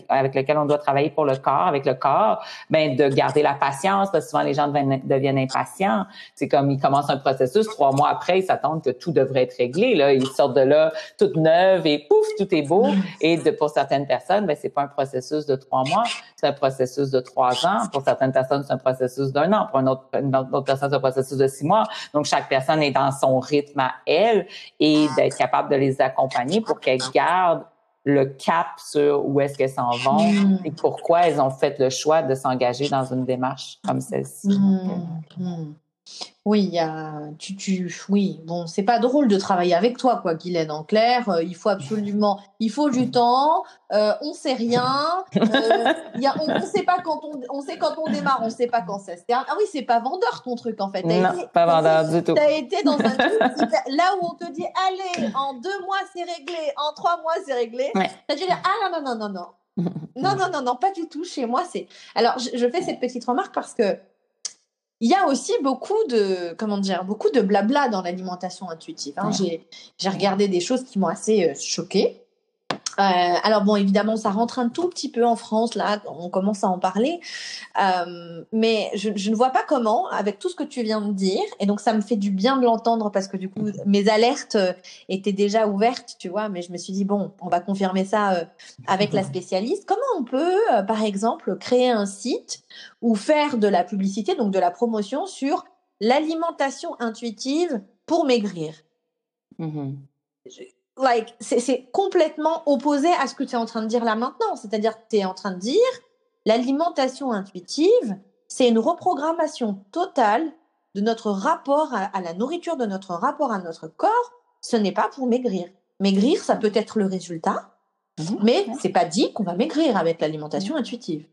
avec lequel on doit travailler pour le corps avec le corps ben de garder la patience parce que souvent les gens deviennent, deviennent impatients. C'est comme ils commencent un processus trois mois après ils s'attendent que tout devrait être réglé là. Ils sortent de là toute neuve pouf, tout est beau. Et de, pour certaines personnes, ben, c'est pas un processus de trois mois, c'est un processus de trois ans. Pour certaines personnes, c'est un processus d'un an. Pour une autre, une autre personne, c'est un processus de six mois. Donc, chaque personne est dans son rythme à elle et d'être capable de les accompagner pour qu'elles gardent le cap sur où est-ce qu'elles s'en vont mm. et pourquoi elles ont fait le choix de s'engager dans une démarche comme celle-ci. Mm. Mm. Oui, il y a, tu, tu, oui, bon, c'est pas drôle de travailler avec toi, quoi, Guylaine. En clair, euh, il faut absolument, il faut du temps. Euh, on sait rien. Euh, y a, on, sait pas quand on, on sait quand on démarre, on sait pas quand ça se termine. Ah oui, c'est pas vendeur ton truc en fait. non, pas vendeur du tout. T'as été dans un truc là où on te dit, allez, en deux mois c'est réglé, en trois mois c'est réglé. Ouais. T'as dit, ah non non non non non. Non, non, non, non, pas du tout. Chez moi, c'est. Alors, je fais cette petite remarque parce que il y a aussi beaucoup de, comment dire, beaucoup de blabla dans l'alimentation intuitive. Hein. J'ai regardé des choses qui m'ont assez euh, choquée. Euh, alors bon, évidemment, ça rentre un tout petit peu en France, là, on commence à en parler, euh, mais je, ne vois pas comment, avec tout ce que tu viens de dire, et donc ça me fait du bien de l'entendre parce que du coup, mes alertes euh, étaient déjà ouvertes, tu vois, mais je me suis dit, bon, on va confirmer ça avec la spécialiste. Comment on peut, par exemple, créer un site ou faire de la publicité, donc de la promotion sur l'alimentation intuitive pour maigrir? Mmh like, c'est complètement opposé à ce que tu es en train de dire là maintenant. C'est-à-dire que tu es en train de dire l'alimentation intuitive, c'est une reprogrammation totale de notre rapport à, la nourriture, de notre rapport à notre corps. Ce n'est pas pour maigrir. Maigrir, ça peut être le résultat, mhm. mais c'est pas dit qu'on va maigrir avec l'alimentation intuitive.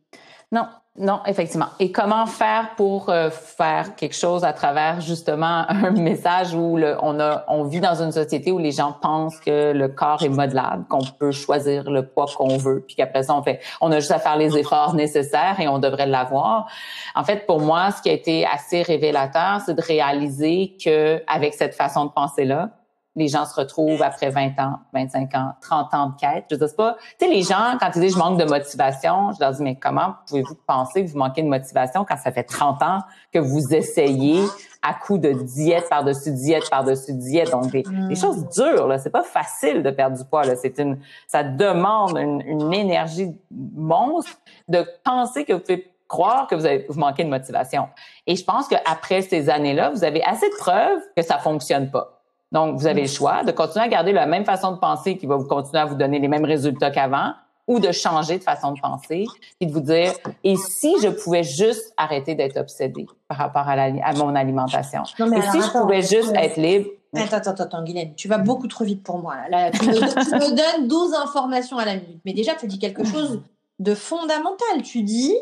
Non, non, effectivement. Et comment faire pour euh, faire quelque chose à travers justement un message où le, on a, on vit dans une société où les gens pensent que le corps est modelable, qu'on peut choisir le poids qu'on veut, puis qu'après ça on fait, on a juste à faire les efforts nécessaires et on devrait l'avoir. En fait, pour moi, ce qui a été assez révélateur, c'est de réaliser que avec cette façon de penser là, les gens se retrouvent après 20 ans, 25 ans, 30 ans de quête. Je sais pas. Tu sais, les gens, quand ils disent je manque de motivation, je leur dis, mais comment pouvez-vous penser que vous manquez de motivation quand ça fait 30 ans que vous essayez à coup de diète par-dessus diète par-dessus diète? Donc, des, mm. choses dures, là. C'est pas facile de perdre du poids, là. C'est une, ça demande une, une énergie monstre de penser que vous pouvez croire que vous, avez, vous manquez de motivation. Et je pense qu'après ces années-là, vous avez assez de preuves que ça fonctionne pas. Donc, vous avez le choix de continuer à garder la même façon de penser qui va vous continuer à vous donner les mêmes résultats qu'avant ou de changer de façon de penser et de vous dire et si je pouvais juste arrêter d'être obsédé par rapport à, la, à mon alimentation? Et si je pouvais juste être libre? Attends, attends, attends, Guylaine, tu vas beaucoup trop vite pour moi. Là. tu, me, tu, me, donnes 12 informations à la minute. Mais déjà, tu dis quelque chose de fondamental. Tu dis,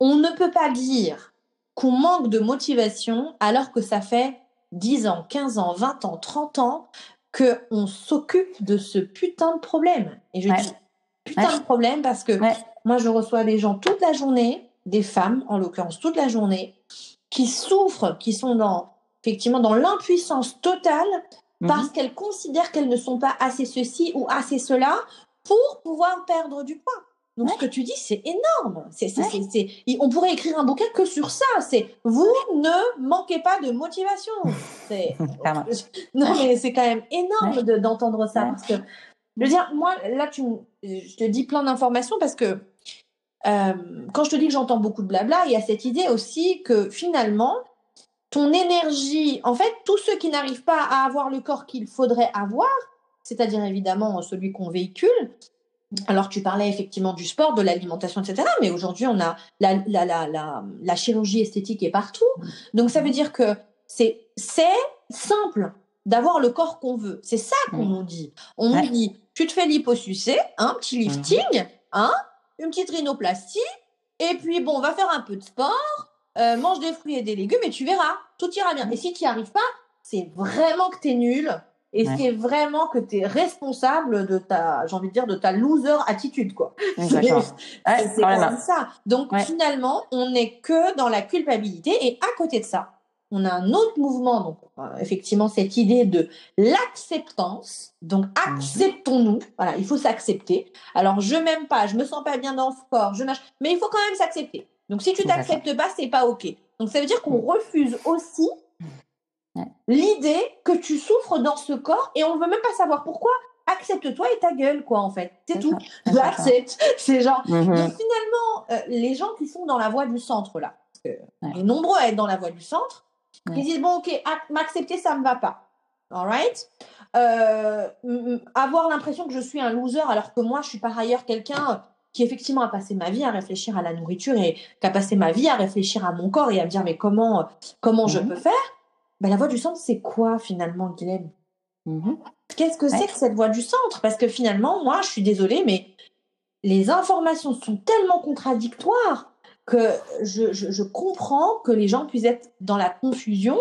on ne peut pas dire qu'on manque de motivation alors que ça fait 10 ans, 15 ans, 20 ans, 30 ans qu'on s'occupe de ce putain de problème. Et je dis putain de problème parce que moi, je reçois des gens toute la journée, des femmes en l'occurrence toute la journée, qui souffrent, qui sont dans, effectivement dans l'impuissance totale mhm. parce qu'elles considèrent qu'elles ne sont pas assez ceci ou assez cela pour pouvoir perdre du poids. Donc, ce que tu dis, c'est énorme. C'est, on pourrait écrire un bouquin que sur ça. C'est vous ne manquez pas de motivation. non, mais c'est quand même énorme d'entendre ça. Parce que, je veux dire, moi, là, tu, je te dis plein d'informations parce que euh, quand je te dis que j'entends beaucoup de blabla, il y a cette idée aussi que finalement, ton énergie, en fait, tous ceux qui n'arrivent pas à avoir le corps qu'il faudrait avoir, c'est-à-dire évidemment celui qu'on véhicule, Alors, tu parlais effectivement du sport, de l'alimentation, etc. Mais aujourd'hui, on a la, la, la, la, chirurgie esthétique est partout. Donc, ça veut dire que c'est simple d'avoir le corps qu'on veut. C'est ça qu'on nous dit. On nous dit, tu te fais liposucer, un petit lifting, hein, une petite rhinoplastie, et puis bon, on va faire un peu de sport, euh, mange des fruits et des légumes, et tu verras, tout ira bien. Et si tu n'y arrives pas, c'est vraiment que tu es nul et c'est vraiment que tu es responsable de ta, j'ai envie de dire, de ta loser attitude, quoi. C'est comme ça. Donc, finalement, on n'est que dans la culpabilité. Et à côté de ça, on a un autre mouvement, donc euh, effectivement cette idée de l'acceptance. Donc mhm. acceptons-nous. Voilà, il faut s'accepter. Alors je m'aime pas, je me sens pas bien dans ce corps, je mais il faut quand même s'accepter. Donc si tu t'acceptes pas, c'est pas ok. Donc ça veut dire qu'on refuse aussi l'idée que tu souffres dans ce corps et on veut même pas savoir pourquoi. Accepte-toi et ta gueule, quoi, en fait. C'est tout. Accepte. C'est genre. Donc, finalement, euh, les gens qui sont dans la voie du centre, là, que nombreux à être dans la voie du centre, ils disent bon, ok, m'accepter, ça me va pas. All right? Euh, avoir l'impression que je suis un loser alors que moi, je suis par ailleurs quelqu'un qui effectivement a passé ma vie à réfléchir à la nourriture et qui a passé ma vie à réfléchir à mon corps et à me dire mais comment comment je mhm. peux faire? Ben, la voix du centre, c'est quoi finalement, Guylaine? Mhm. Qu'est-ce que c'est que cette voix du centre? Parce que finalement, moi, je suis désolée, mais les informations sont tellement contradictoires que je, je, comprends que les gens puissent être dans la confusion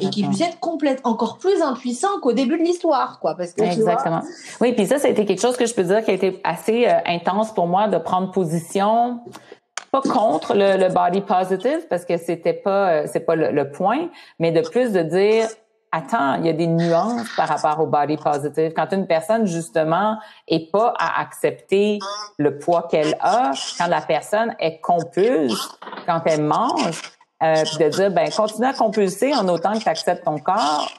et qu'ils puissent être complètement encore plus impuissants qu'au début de l'histoire, quoi. Parce que, Exactement. oui, puis ça, ça a été quelque chose que je peux dire qui a été assez euh, intense pour moi de prendre position pas contre le, body positive parce que c'était pas euh, c'est pas le, point, mais de plus de dire attends, il y a des nuances par rapport au body positive. Quand une personne justement est pas à accepter le poids qu'elle a, quand la personne est compulse, quand elle mange, euh, de dire ben continue à compulser en autant que tu acceptes ton corps.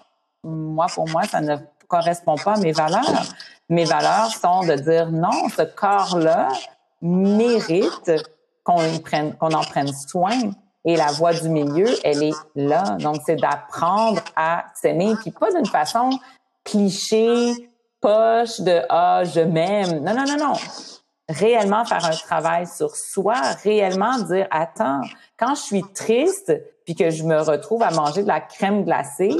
Moi pour moi ça ne correspond pas à mes valeurs. Mes valeurs sont de dire non, ce corps-là mérite qu'on qu'on en prenne soin. Et la voix du milieu, elle est là. Donc, c'est d'apprendre à s'aimer, puis pas d'une façon cliché, poche de ah je m'aime. Non, non, non, non. Réellement faire un travail sur soi, réellement dire attends, quand je suis triste puis que je me retrouve à manger de la crème glacée,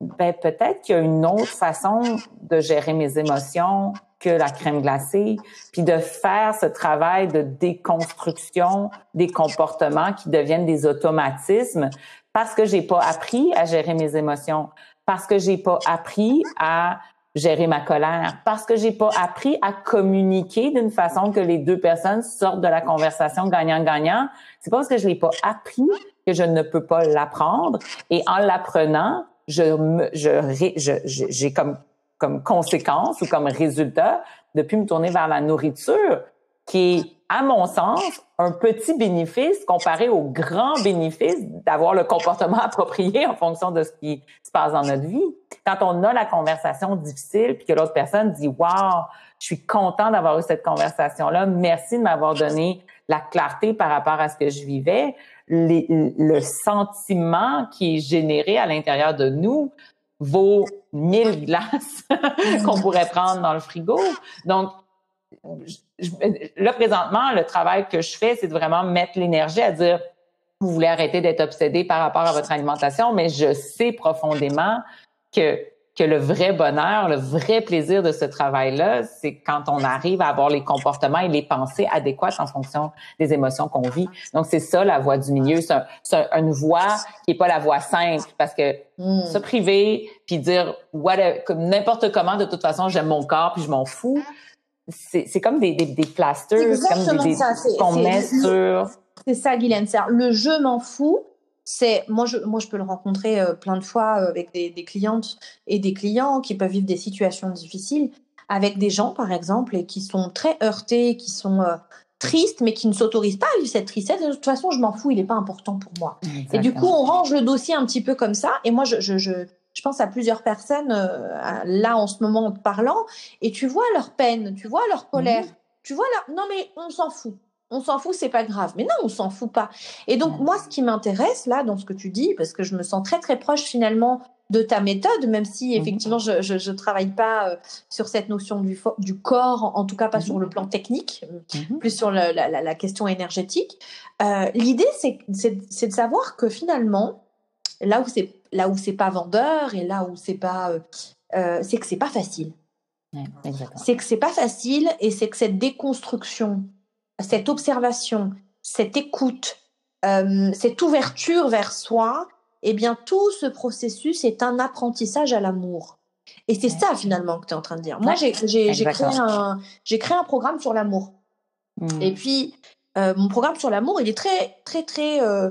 ben peut-être qu'il y a une autre façon de gérer mes émotions, que la crème glacée, puis de faire ce travail de déconstruction des comportements qui deviennent des automatismes parce que j'ai pas appris à gérer mes émotions, parce que j'ai pas appris à gérer ma colère, parce que j'ai pas appris à communiquer d'une façon que les deux personnes sortent de la conversation gagnant-gagnant. C'est pas parce que je l'ai pas appris que je ne peux pas l'apprendre. Et en l'apprenant, je, je, j'ai comme comme conséquence ou comme résultat de plus me tourner vers la nourriture, qui est, à mon sens, un petit bénéfice comparé au grand bénéfice d'avoir le comportement approprié en fonction de ce qui se passe dans notre vie. Quand on a la conversation difficile, puis que l'autre personne dit « Wow, je suis content d'avoir eu cette conversation-là, merci de m'avoir donné la clarté par rapport à ce que je vivais », le sentiment qui est généré à l'intérieur de nous vaut 1000 glaces qu'on pourrait prendre dans le frigo. Donc, là, présentement, le travail que je fais, c'est de vraiment mettre l'énergie à dire, vous voulez arrêter d'être obsédé par rapport à votre alimentation, mais je sais profondément que que le vrai bonheur, le vrai plaisir de ce travail-là, c'est quand on arrive à avoir les comportements et les pensées adéquates en fonction des émotions qu'on vit. Donc, c'est ça la voie du milieu. C'est une voie qui est pas la voie simple parce que hmm. se priver puis dire n'importe comment, de toute façon, j'aime mon corps puis je m'en fous. C'est comme des, des, des plasters, comme des, qu'on met sur... C'est ça, Guylaine. Le je m'en fous, c'est moi je moi je peux le rencontrer euh, plein de fois euh, avec des, clientes et des clients qui peuvent vivre des situations difficiles avec des gens par exemple et qui sont très heurtés, qui sont euh, tristes mais qui ne s'autorisent pas à vivre cette tristesse. De toute façon, je m'en fous, il n'est pas important pour moi. Et du coup, on range le dossier un petit peu comme ça. Et moi, je, je, je, je pense à plusieurs personnes là en ce moment en parlant et tu vois leur peine, tu vois leur colère, mmh. tu vois leur non mais on s'en fout on s'en fout, c'est pas grave. Mais non, on s'en fout pas. Et donc, moi, ce qui m'intéresse là, dans ce que tu dis, parce que je me sens très très proche finalement de ta méthode, même si mhm. effectivement je ne travaille pas euh, sur cette notion du, du corps, en tout cas pas sur le plan technique, plus sur la, la, question énergétique. Euh, l'idée, c'est de savoir que finalement, là où c'est là où c'est pas vendeur et là où c'est pas, c'est que c'est pas facile. c'est que c'est pas facile et c'est que cette déconstruction, cette observation, cette écoute, euh, cette ouverture vers soi, eh bien, tout ce processus est un apprentissage à l'amour. Et c'est ça, finalement, que tu es en train de dire. Moi, j'ai créé, un, créé un programme sur l'amour. Mmh. Et puis, euh, mon programme sur l'amour, il est très, très, très euh, euh,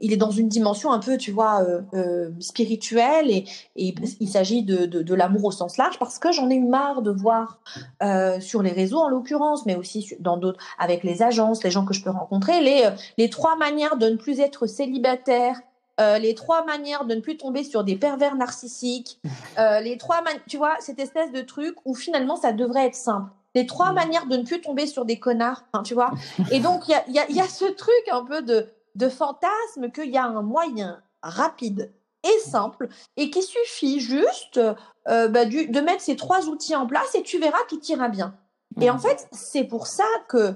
il est dans une dimension un peu, tu vois, euh, euh, spirituelle et, il s'agit de, l'amour au sens large parce que j'en ai eu marre de voir sur les réseaux en l'occurrence, mais aussi dans d'autres, avec les agences, les gens que je peux rencontrer, les, les trois manières de ne plus être célibataire, les trois manières de ne plus tomber sur des pervers narcissiques, les trois, tu vois, cette espèce de truc où finalement ça devrait être simple. Les trois manières de ne plus tomber sur des connards, tu vois. Et donc, il y a, y a, ce truc un peu de, de fantasme qu'il y a un moyen rapide et simple et qu'il suffit juste euh, bah, de mettre ces trois outils en place et tu verras, tout ira bien. Et en mmh. fait, c'est pour ça que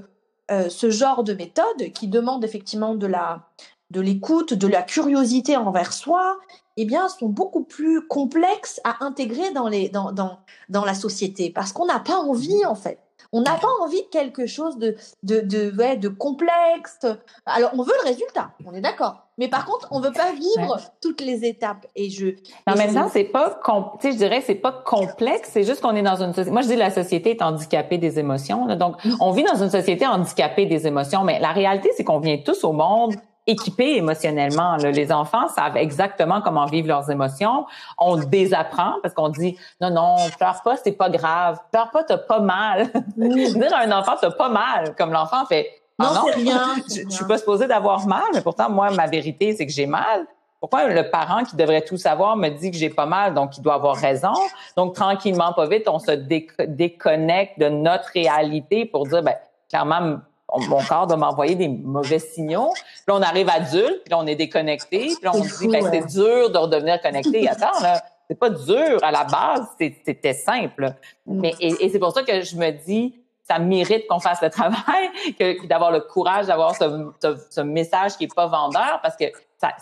euh, ce genre de méthode qui demande effectivement de la de l'écoute, de la curiosité envers soi, eh bien, sont beaucoup plus complexes à intégrer dans, les, dans, dans, dans la société parce qu'on n'a pas envie, en fait. On n'a pas envie de quelque chose de, de, de, ouais, de complexe. Alors, on veut le résultat, on est d'accord. Mais par contre, on veut pas vivre toutes les étapes. Et je. En même temps, c'est pas, tu sais, je dirais, c'est pas complexe. C'est juste qu'on est dans une société. Moi, je dis la société est handicapée des émotions. Donc, on vit dans une société handicapée des émotions. Mais la réalité, c'est qu'on vient tous au monde équipés émotionnellement. Les enfants savent exactement comment vivre leurs émotions. On désapprend parce qu'on dit non, non, pleure pas, c'est pas grave. Pleure pas, t'as pas mal. Dire à un enfant, t'as pas mal, comme l'enfant fait. Ah non, c'est rien. Je, je suis pas supposée d'avoir mal, mais pourtant, moi, ma vérité, c'est que j'ai mal. Pourquoi le parent qui devrait tout savoir me dit que j'ai pas mal, donc il doit avoir raison. Donc, tranquillement, pas vite, on se déconnecte de notre réalité pour dire, ben, clairement, mon corps doit m'envoyer des mauvais signaux. Puis là, on arrive adulte, puis là, on est déconnecté, puis là, on se dit, ben, c'est dur de redevenir connecté. Attends, là, c'est pas dur. À la base, c'était simple. Mais, et, c'est pour ça que je me dis, ça mérite qu'on fasse le travail, que, d'avoir le courage d'avoir ce, ce, ce, message qui est pas vendeur, parce que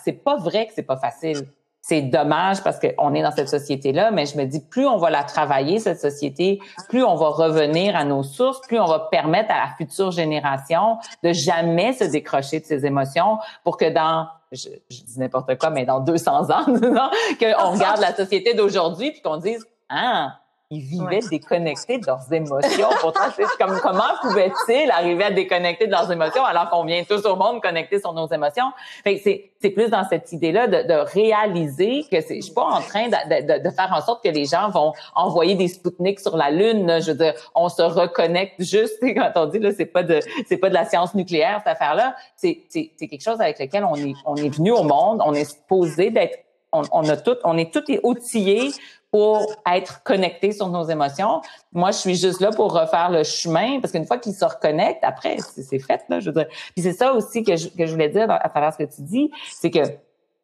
c'est pas vrai que c'est pas facile c'est dommage parce qu'on est dans cette société-là, mais je me dis, plus on va la travailler, cette société, plus on va revenir à nos sources, plus on va permettre à la future génération de jamais se décrocher de ses émotions pour que dans, je, dis n'importe quoi, mais dans 200 ans, qu'on regarde la société d'aujourd'hui puis qu'on dise, ah, ils vivaient déconnectés de leurs émotions. Pourtant, c'est comme comment pouvaient-ils arriver à déconnecter de leurs émotions alors qu'on vient tous au monde connecter sur nos émotions? c'est, c'est plus dans cette idée-là de, de réaliser que c'est, je suis pas en train de, de, faire en sorte que les gens vont envoyer des Spoutniks sur la Lune. Je veux dire, on se reconnecte juste, quand on dit là, c'est pas de, c'est pas de la science nucléaire, cette affaire-là. C'est, quelque chose avec lequel on est, on est venu au monde, on est supposé d'être on, on, a tout, on est tout outillés pour être connecté sur nos émotions. Moi, je suis juste là pour refaire le chemin parce qu'une fois qu'ils se reconnectent, après, c'est fait, là, je veux dire. Puis c'est ça aussi que je, que je voulais dire à travers ce que tu dis, c'est que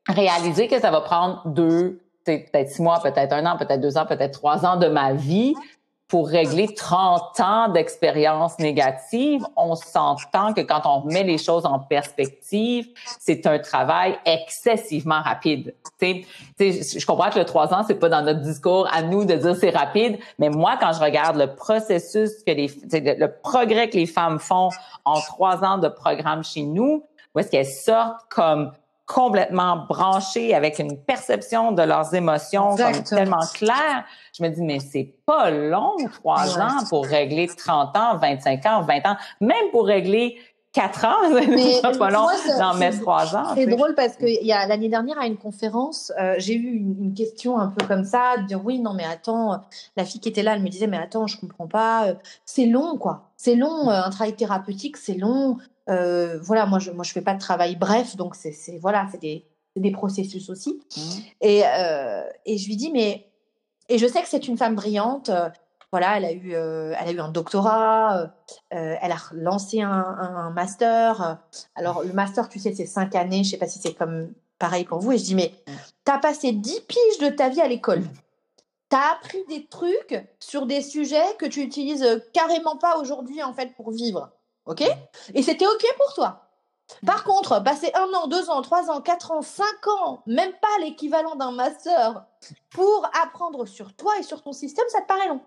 réaliser que ça va prendre deux, peut-être six mois, peut-être un an, peut-être deux ans, peut-être trois ans de ma vie pour régler 30 ans d'expérience négative, on s'entend que quand on met les choses en perspective, c'est un travail excessivement rapide. T'sais, je comprends que le trois ans, c'est pas dans notre discours à nous de dire c'est rapide, mais moi, quand je regarde le processus que les, le progrès que les femmes font en trois ans de programme chez nous, où est-ce qu'elles sortent comme complètement branchées avec une perception de leurs émotions comme tellement claire. Je me dis, mais c'est pas long, trois ans pour régler 30 ans, 25 ans, 20 ans, même pour régler quatre ans, c'est pas long. d'en mettre trois ans. C'est drôle parce que l'année dernière à une conférence, euh, j'ai eu une, question un peu comme ça, de dire oui, non mais attends, la fille qui était là, elle me disait mais attends, je comprends pas, euh, c'est long quoi, c'est long, euh, un travail thérapeutique, c'est long, euh, voilà, moi je moi je fais pas de travail bref, donc c'est voilà, c'est des, des processus aussi. Mmh. Et, euh, et je lui dis mais et je sais que c'est une femme brillante. Euh, voilà, elle a eu elle a eu un doctorat, elle a lancé un, un, master. Alors le master, tu sais, c'est cinq années. Je sais pas si c'est comme pareil pour vous. Et je dis, mais tu as passé 10 piges de ta vie à l'école. Tu as appris des trucs sur des sujets que tu utilises carrément pas aujourd'hui, en fait, pour vivre. OK? Et c'était OK pour toi? Par contre, passer un an, deux ans, trois ans, quatre ans, cinq ans, même pas l'équivalent d'un master, pour apprendre sur toi et sur ton système, ça te paraît long?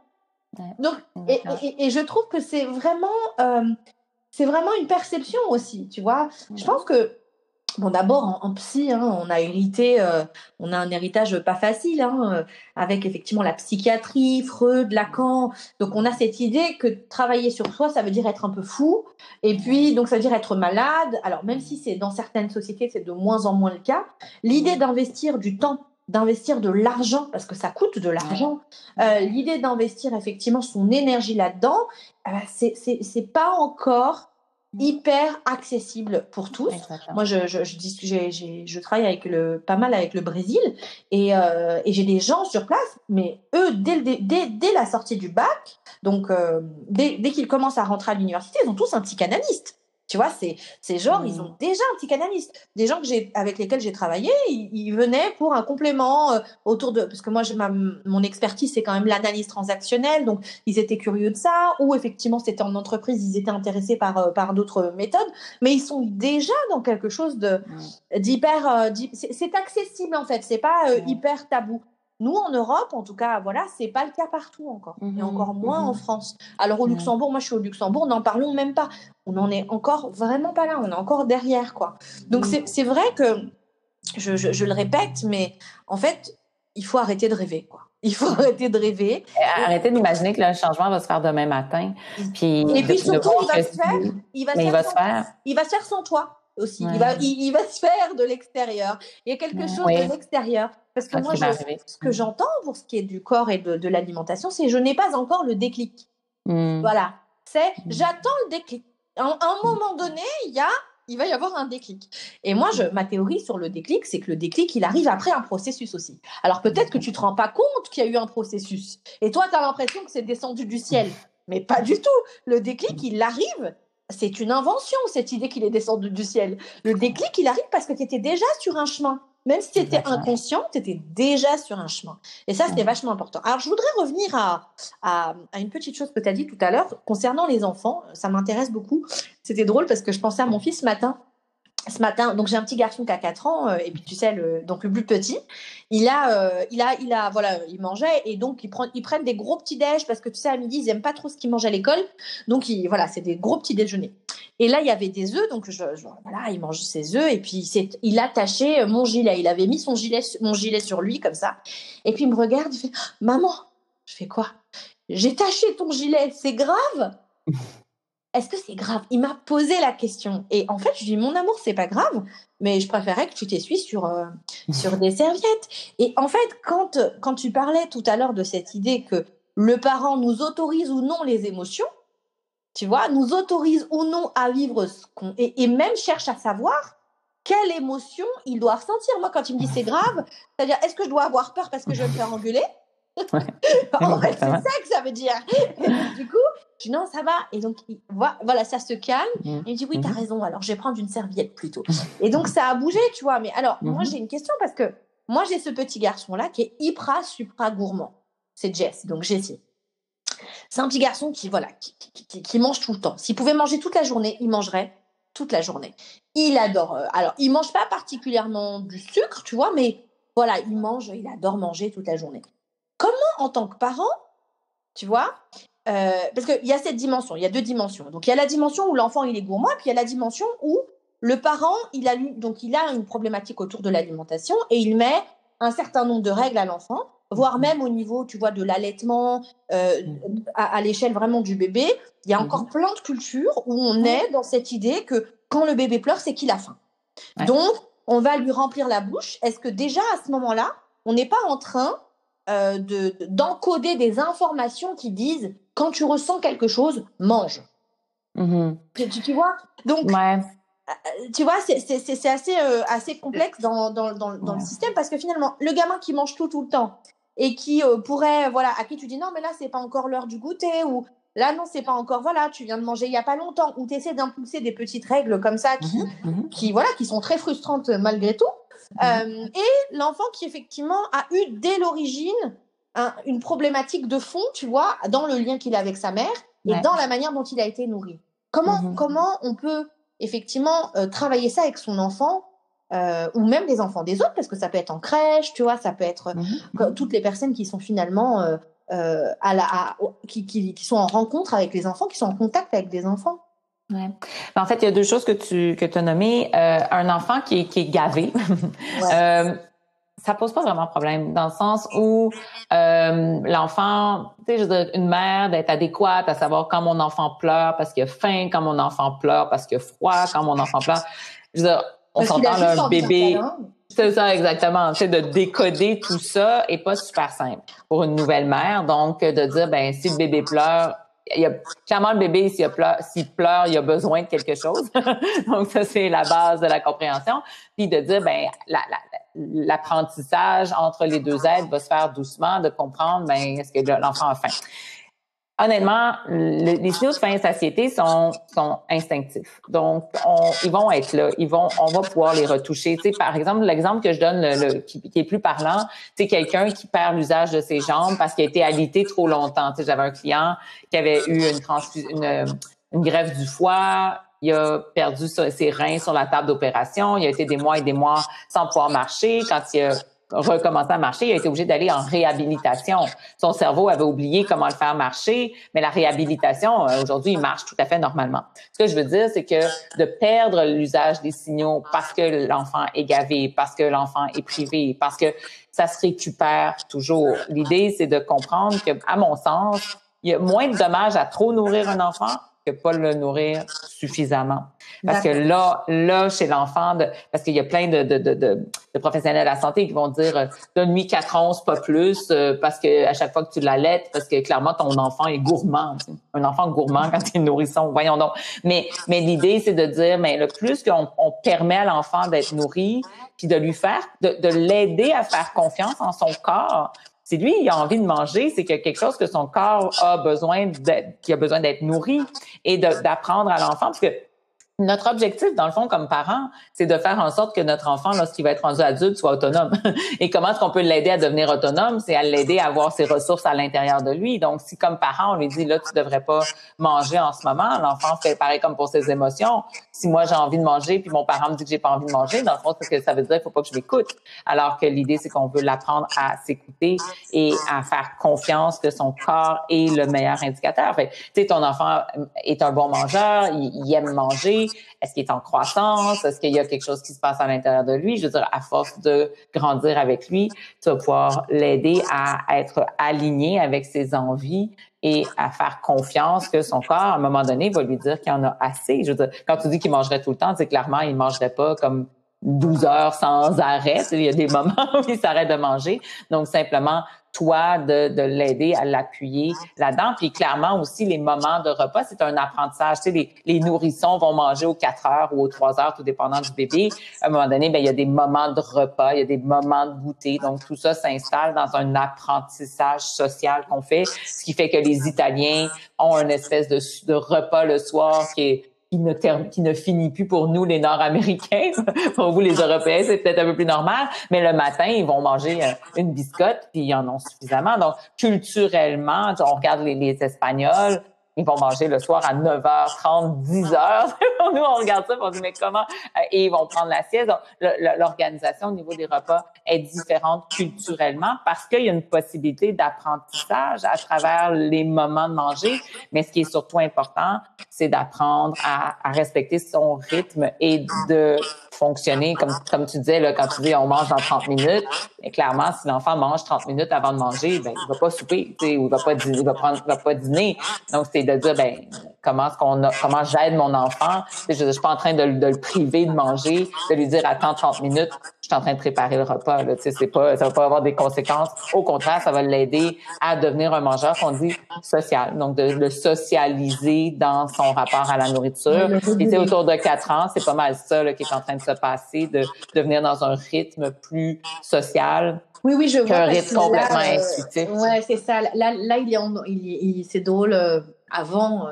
Donc, et, je trouve que c'est vraiment, euh, c'est vraiment une perception aussi, tu vois? Je pense que Bon, d'abord, en, psy, hein, on a hérité, euh, on a un héritage pas facile, hein, euh, avec effectivement la psychiatrie, Freud, Lacan. Donc, on a cette idée que travailler sur soi, ça veut dire être un peu fou. Et puis, donc, ça veut dire être malade. Alors, même si c'est dans certaines sociétés, c'est de moins en moins le cas, l'idée d'investir du temps d'investir de l'argent, parce que ça coûte de l'argent, euh, l'idée d'investir effectivement son énergie là-dedans, euh, c'est pas encore hyper accessible pour tous. Moi, je, je, je, je, travaille avec le, pas mal avec le Brésil et, euh, et j'ai des gens sur place, mais eux, dès, dès, dès la sortie du bac, donc euh, dès, dès qu'ils commencent à rentrer à l'université, ils ont tous un psychanalyste. Tu vois, c'est ces gens, ils ont mmh. déjà un psychanalyste. Des gens que j'ai avec lesquels j'ai travaillé, ils, venaient pour un complément euh, autour de parce que moi, ma, mon expertise c'est quand même l'analyse transactionnelle, donc ils étaient curieux de ça. Ou effectivement, c'était en entreprise, ils étaient intéressés par euh, par d'autres méthodes, mais ils sont déjà dans quelque chose de mmh. d'hyper. Euh, c'est accessible en fait, c'est pas hyper tabou. Nous, en Europe, en tout cas, voilà, c'est pas le cas partout encore, et mmh encore moins en France. Alors au Luxembourg, moi je suis au Luxembourg, n'en parlons même pas. On n'en est encore vraiment pas là, on est encore derrière, quoi. Donc c'est vrai que, je, je, le répète, mais en fait, il faut arrêter de rêver, quoi. Il faut arrêter de rêver. Arrêter d'imaginer que le changement va se faire demain matin. Puis et puis surtout, il va, se faire, il va, se faire, il va se faire sans toi aussi. Il, va, il, va se faire de l'extérieur. Il y a quelque chose de l'extérieur. Parce que moi, ce que j'entends pour ce qui est du corps et de, l'alimentation, c'est je n'ai pas encore le déclic. Hmm. Voilà. C'est hmm. j'attends le déclic. À un moment donné, il y a il va y avoir un déclic. Et moi, je, ma théorie sur le déclic, c'est que le déclic, il arrive après un processus aussi. Alors peut-être que tu te rends pas compte qu'il y a eu un processus. Et toi, tu as l'impression que c'est descendu du ciel. Mais pas du tout. Le déclic, il arrive c'est une invention, cette idée qu'il est descendu du ciel. Le déclic, il arrive parce que tu étais déjà sur un chemin. Même si tu étais inconscient, tu étais déjà sur un chemin. Et ça, c'était vachement important. Alors, je voudrais revenir à, à, une petite chose que tu as dit tout à l'heure concernant les enfants. Ça m'intéresse beaucoup. C'était drôle parce que je pensais à mon fils ce matin ce matin, donc j'ai un petit garçon qui a 4 ans, euh, et puis tu sais, le, donc le plus petit, il a, euh, il a, il a, voilà, il mangeait, et donc ils, prennent, des gros petits déj parce que tu sais, à midi, ils aiment pas trop ce qu'ils mangent à l'école, donc il, voilà, c'est des gros petits déjeuners. Et là, il y avait des œufs, donc voilà, il mange ses œufs, et puis il, il attachait mon gilet, il avait mis son gilet, mon gilet sur lui, comme ça, et puis il me regarde, il fait, maman, je fais quoi? J'ai taché ton gilet, c'est grave? Est-ce que c'est grave? Il m'a posé la question. Et en fait, je lui dis, mon amour, c'est pas grave, mais je préférais que tu t'essuies sur, euh, sur des serviettes. Et en fait, quand, quand tu parlais tout à l'heure de cette idée que le parent nous autorise ou non les émotions, tu vois, nous autorise ou non à vivre ce qu'on... Et, et même cherche à savoir quelle émotion il doit ressentir. Moi, quand il me dit c'est grave, c'est-à-dire, est-ce que je dois avoir peur parce que je vais me faire engueuler? En fait, c'est ça que ça veut dire. du coup, je dis non, ça va. Et donc, voilà, ça se calme. Mmh. Il me dit oui, t'as mmh. raison. Alors, je vais prendre une serviette plutôt. Et donc, ça a bougé, tu vois. Mais alors, moi, mmh. j'ai une question parce que moi, j'ai ce petit garçon-là qui est hyper, supra gourmand. C'est Jess, donc Jessie. C'est un petit garçon qui, voilà, qui, mange tout le temps. S'il pouvait manger toute la journée, il mangerait toute la journée. Il adore. Euh, alors, il mange pas particulièrement du sucre, tu vois, mais voilà, il mange, il adore manger toute la journée. Comment, en tant que parent, tu vois, euh, parce qu'il y a cette dimension, il y a deux dimensions. Donc il y a la dimension où l'enfant il est gourmand, puis il y a la dimension où le parent il a donc il a une problématique autour de l'alimentation et il met un certain nombre de règles à l'enfant, voire mmh. même au niveau, tu vois, de l'allaitement euh, à, l'échelle vraiment du bébé. Il y a encore mmh. plein de cultures où on est dans cette idée que quand le bébé pleure, c'est qu'il a faim. Donc on va lui remplir la bouche. Est-ce que déjà à ce moment-là, on n'est pas en train euh, d'encoder des informations qui disent quand tu ressens quelque chose, mange. Mm-hmm. Tu, vois? Donc, euh, tu vois, c'est assez, euh, assez complexe dans, dans, dans, le système parce que finalement, le gamin qui mange tout tout le temps et qui pourrait, voilà, à qui tu dis non, mais là, c'est pas encore l'heure du goûter ou là, non, c'est pas encore, voilà, tu viens de manger il y a pas longtemps ou tu essaies d'impulser des petites règles comme ça qui, mm-hmm. Mm-hmm. qui, voilà, qui sont très frustrantes malgré tout. Euh, et l'enfant qui effectivement a eu dès l'origine une problématique de fond, tu vois, dans le lien qu'il a avec sa mère et dans la manière dont il a été nourri. Comment, mhm. comment on peut effectivement euh, travailler ça avec son enfant euh, ou même les enfants des autres, parce que ça peut être en crèche, tu vois, ça peut être mhm. toutes les personnes qui sont finalement à la, qui, qui, qui, sont en rencontre avec les enfants, qui sont en contact avec des enfants. Ouais. En fait, il y a deux choses que tu que as nommées. Euh, un enfant qui est, qui est gavé, euh, ça pose pas vraiment problème dans le sens où euh, l'enfant, tu sais, je veux dire, une mère d'être adéquate à savoir quand mon enfant pleure parce qu'il a faim, quand mon enfant pleure parce qu'il a froid, quand mon enfant pleure. Je veux dire, on s'entend un bébé. C'est ça, exactement. C'est de décoder tout ça est pas super simple pour une nouvelle mère. Donc, de dire, ben, si le bébé pleure, il y a clairement le bébé s'il pleure, pleure, il a besoin de quelque chose. Donc ça c'est la base de la compréhension. Puis de dire ben l'apprentissage entre les deux êtres va se faire doucement, de comprendre ben est-ce que l'enfant a faim? Honnêtement, les signaux de faim et satiété sont, sont instinctifs. Donc, on, ils vont être là. Ils vont, on va pouvoir les retoucher. Tu sais, par exemple, l'exemple que je donne, le, qui, est plus parlant, c'est quelqu'un qui perd l'usage de ses jambes parce qu'il a été alité trop longtemps. Tu sais, j'avais un client qui avait eu une, une, une greffe du foie. Il a perdu ses reins sur la table d'opération. Il a été des mois et des mois sans pouvoir marcher. Quand il a recommencer à marcher, il a été obligé d'aller en réhabilitation. Son cerveau avait oublié comment le faire marcher, mais la réhabilitation, euh, aujourd'hui, il marche tout à fait normalement. Ce que je veux dire, c'est que de perdre l'usage des signaux parce que l'enfant est gavé, parce que l'enfant est privé, parce que ça se récupère toujours. L'idée, c'est de comprendre que, à mon sens, il y a moins de dommages à trop nourrir un enfant que pas le nourrir suffisamment. Parce que là, là, chez l'enfant, parce qu'il y a plein de, de, de, de, professionnels de la santé qui vont dire donne-lui quatre onces, pas plus, euh, parce que à chaque fois que tu l'allaites, parce que clairement ton enfant est gourmand. Un enfant gourmand quand il est nourrisson, voyons donc. Mais, mais l'idée, c'est de dire, mais le plus qu'on on permet à l'enfant d'être nourri, puis de lui faire, de, de l'aider à faire confiance en son corps, si lui, il a envie de manger, c'est qu'il y a quelque chose que son corps a besoin d'être, qui a besoin d'être nourri et d'apprendre à l'enfant. Parce que notre objectif, dans le fond, comme parents, c'est de faire en sorte que notre enfant, lorsqu'il va être rendu adulte, soit autonome. Et comment est-ce qu'on peut l'aider à devenir autonome? C'est à l'aider à avoir ses ressources à l'intérieur de lui. Donc, si comme parent, on lui dit, là, tu devrais pas manger en ce moment, l'enfant fait pareil comme pour ses émotions. Si moi, j'ai envie de manger, puis mon parent me dit que j'ai pas envie de manger, dans le fond, c'est que ça veut dire qu'il faut pas que je m'écoute. Alors que l'idée, c'est qu'on veut l'apprendre à s'écouter et à faire confiance que son corps est le meilleur indicateur. Tu sais, ton enfant est un bon mangeur, il aime manger, est-ce qu'il est en croissance? Est-ce qu'il y a quelque chose qui se passe à l'intérieur de lui? Je veux dire, à force de grandir avec lui, tu vas pouvoir l'aider à être aligné avec ses envies et à faire confiance que son corps, à un moment donné, va lui dire qu'il en a assez. Je veux dire, quand tu dis qu'il mangerait tout le temps, c'est clairement, il mangerait pas comme 12 heures sans arrêt. Il y a des moments où il s'arrête de manger. Donc, simplement toi de, de l'aider à l'appuyer là-dedans. Puis clairement aussi, les moments de repas, c'est un apprentissage. Tu sais, les, les, nourrissons vont manger aux 4 heures ou aux 3 heures, tout dépendant du bébé. À un moment donné, bien, il y a des moments de repas, il y a des moments de goûter. Donc, tout ça s'installe dans un apprentissage social qu'on fait, ce qui fait que les Italiens ont une espèce de, de repas le soir qui est qui ne, qui ne finit plus pour nous, les Nord-Américains. pour vous, les Européens, c'est peut-être un peu plus normal. Mais le matin, ils vont manger euh, une biscotte, puis ils en ont suffisamment. Donc, culturellement, on regarde les Espagnols, ils vont manger le soir à 9h30, 10h. Nous, on regarde ça, on dit, mais comment? Euh, et ils vont prendre la sieste. L'organisation au niveau des repas est différente culturellement parce qu'il y a une possibilité d'apprentissage à travers les moments de manger. Mais ce qui est surtout important, c'est d'apprendre à, à respecter son rythme et de fonctionner comme, comme tu disais, là, quand tu dis on mange dans 30 minutes, mais clairement, si l'enfant mange 30 minutes avant de manger, ben, il va pas souper, ou il va pas, il va prendre, il va pas dîner. Donc, c'est de dire, ben, comment est-ce qu'on a, comment j'aide mon enfant? Je, je, suis pas en train de, de, le priver de manger, de lui dire attends 30 minutes, je suis en train de préparer le repas. Là, c'est pas, ça va pas avoir des conséquences. Au contraire, ça va l'aider à devenir un mangeur qu'on dit social. Donc de le socialiser dans son rapport à la nourriture. Et c'est autour de 4 ans, c'est pas mal ça là, qui est en train de se passer, de devenir dans un rythme plus social. Oui, oui, je vois. Qu'un rythme complètement intuitif. Ouais, c'est ça. Là, là il, est il, il c'est drôle. Euh, avant,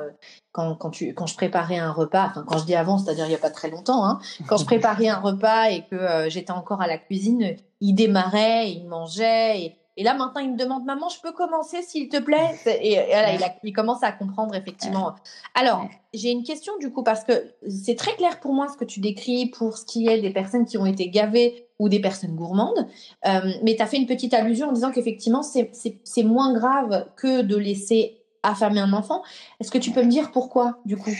quand, quand, tu, quand je préparais un repas, enfin quand je dis avant, c'est-à-dire il n'y a pas très longtemps, hein, quand je préparais un repas et que j'étais encore à la cuisine, il démarrait, il mangeait et et là, maintenant, il me demande, maman, je peux commencer, s'il te plaît? Et, voilà, il, il, commence à comprendre, effectivement. Alors, j'ai une question, du coup, parce que c'est très clair pour moi ce que tu décris pour ce qui est des personnes qui ont été gavées ou des personnes gourmandes. Euh, mais tu as fait une petite allusion en disant qu'effectivement, c'est moins grave que de laisser affamer un enfant. Est-ce que tu peux me dire pourquoi, du coup?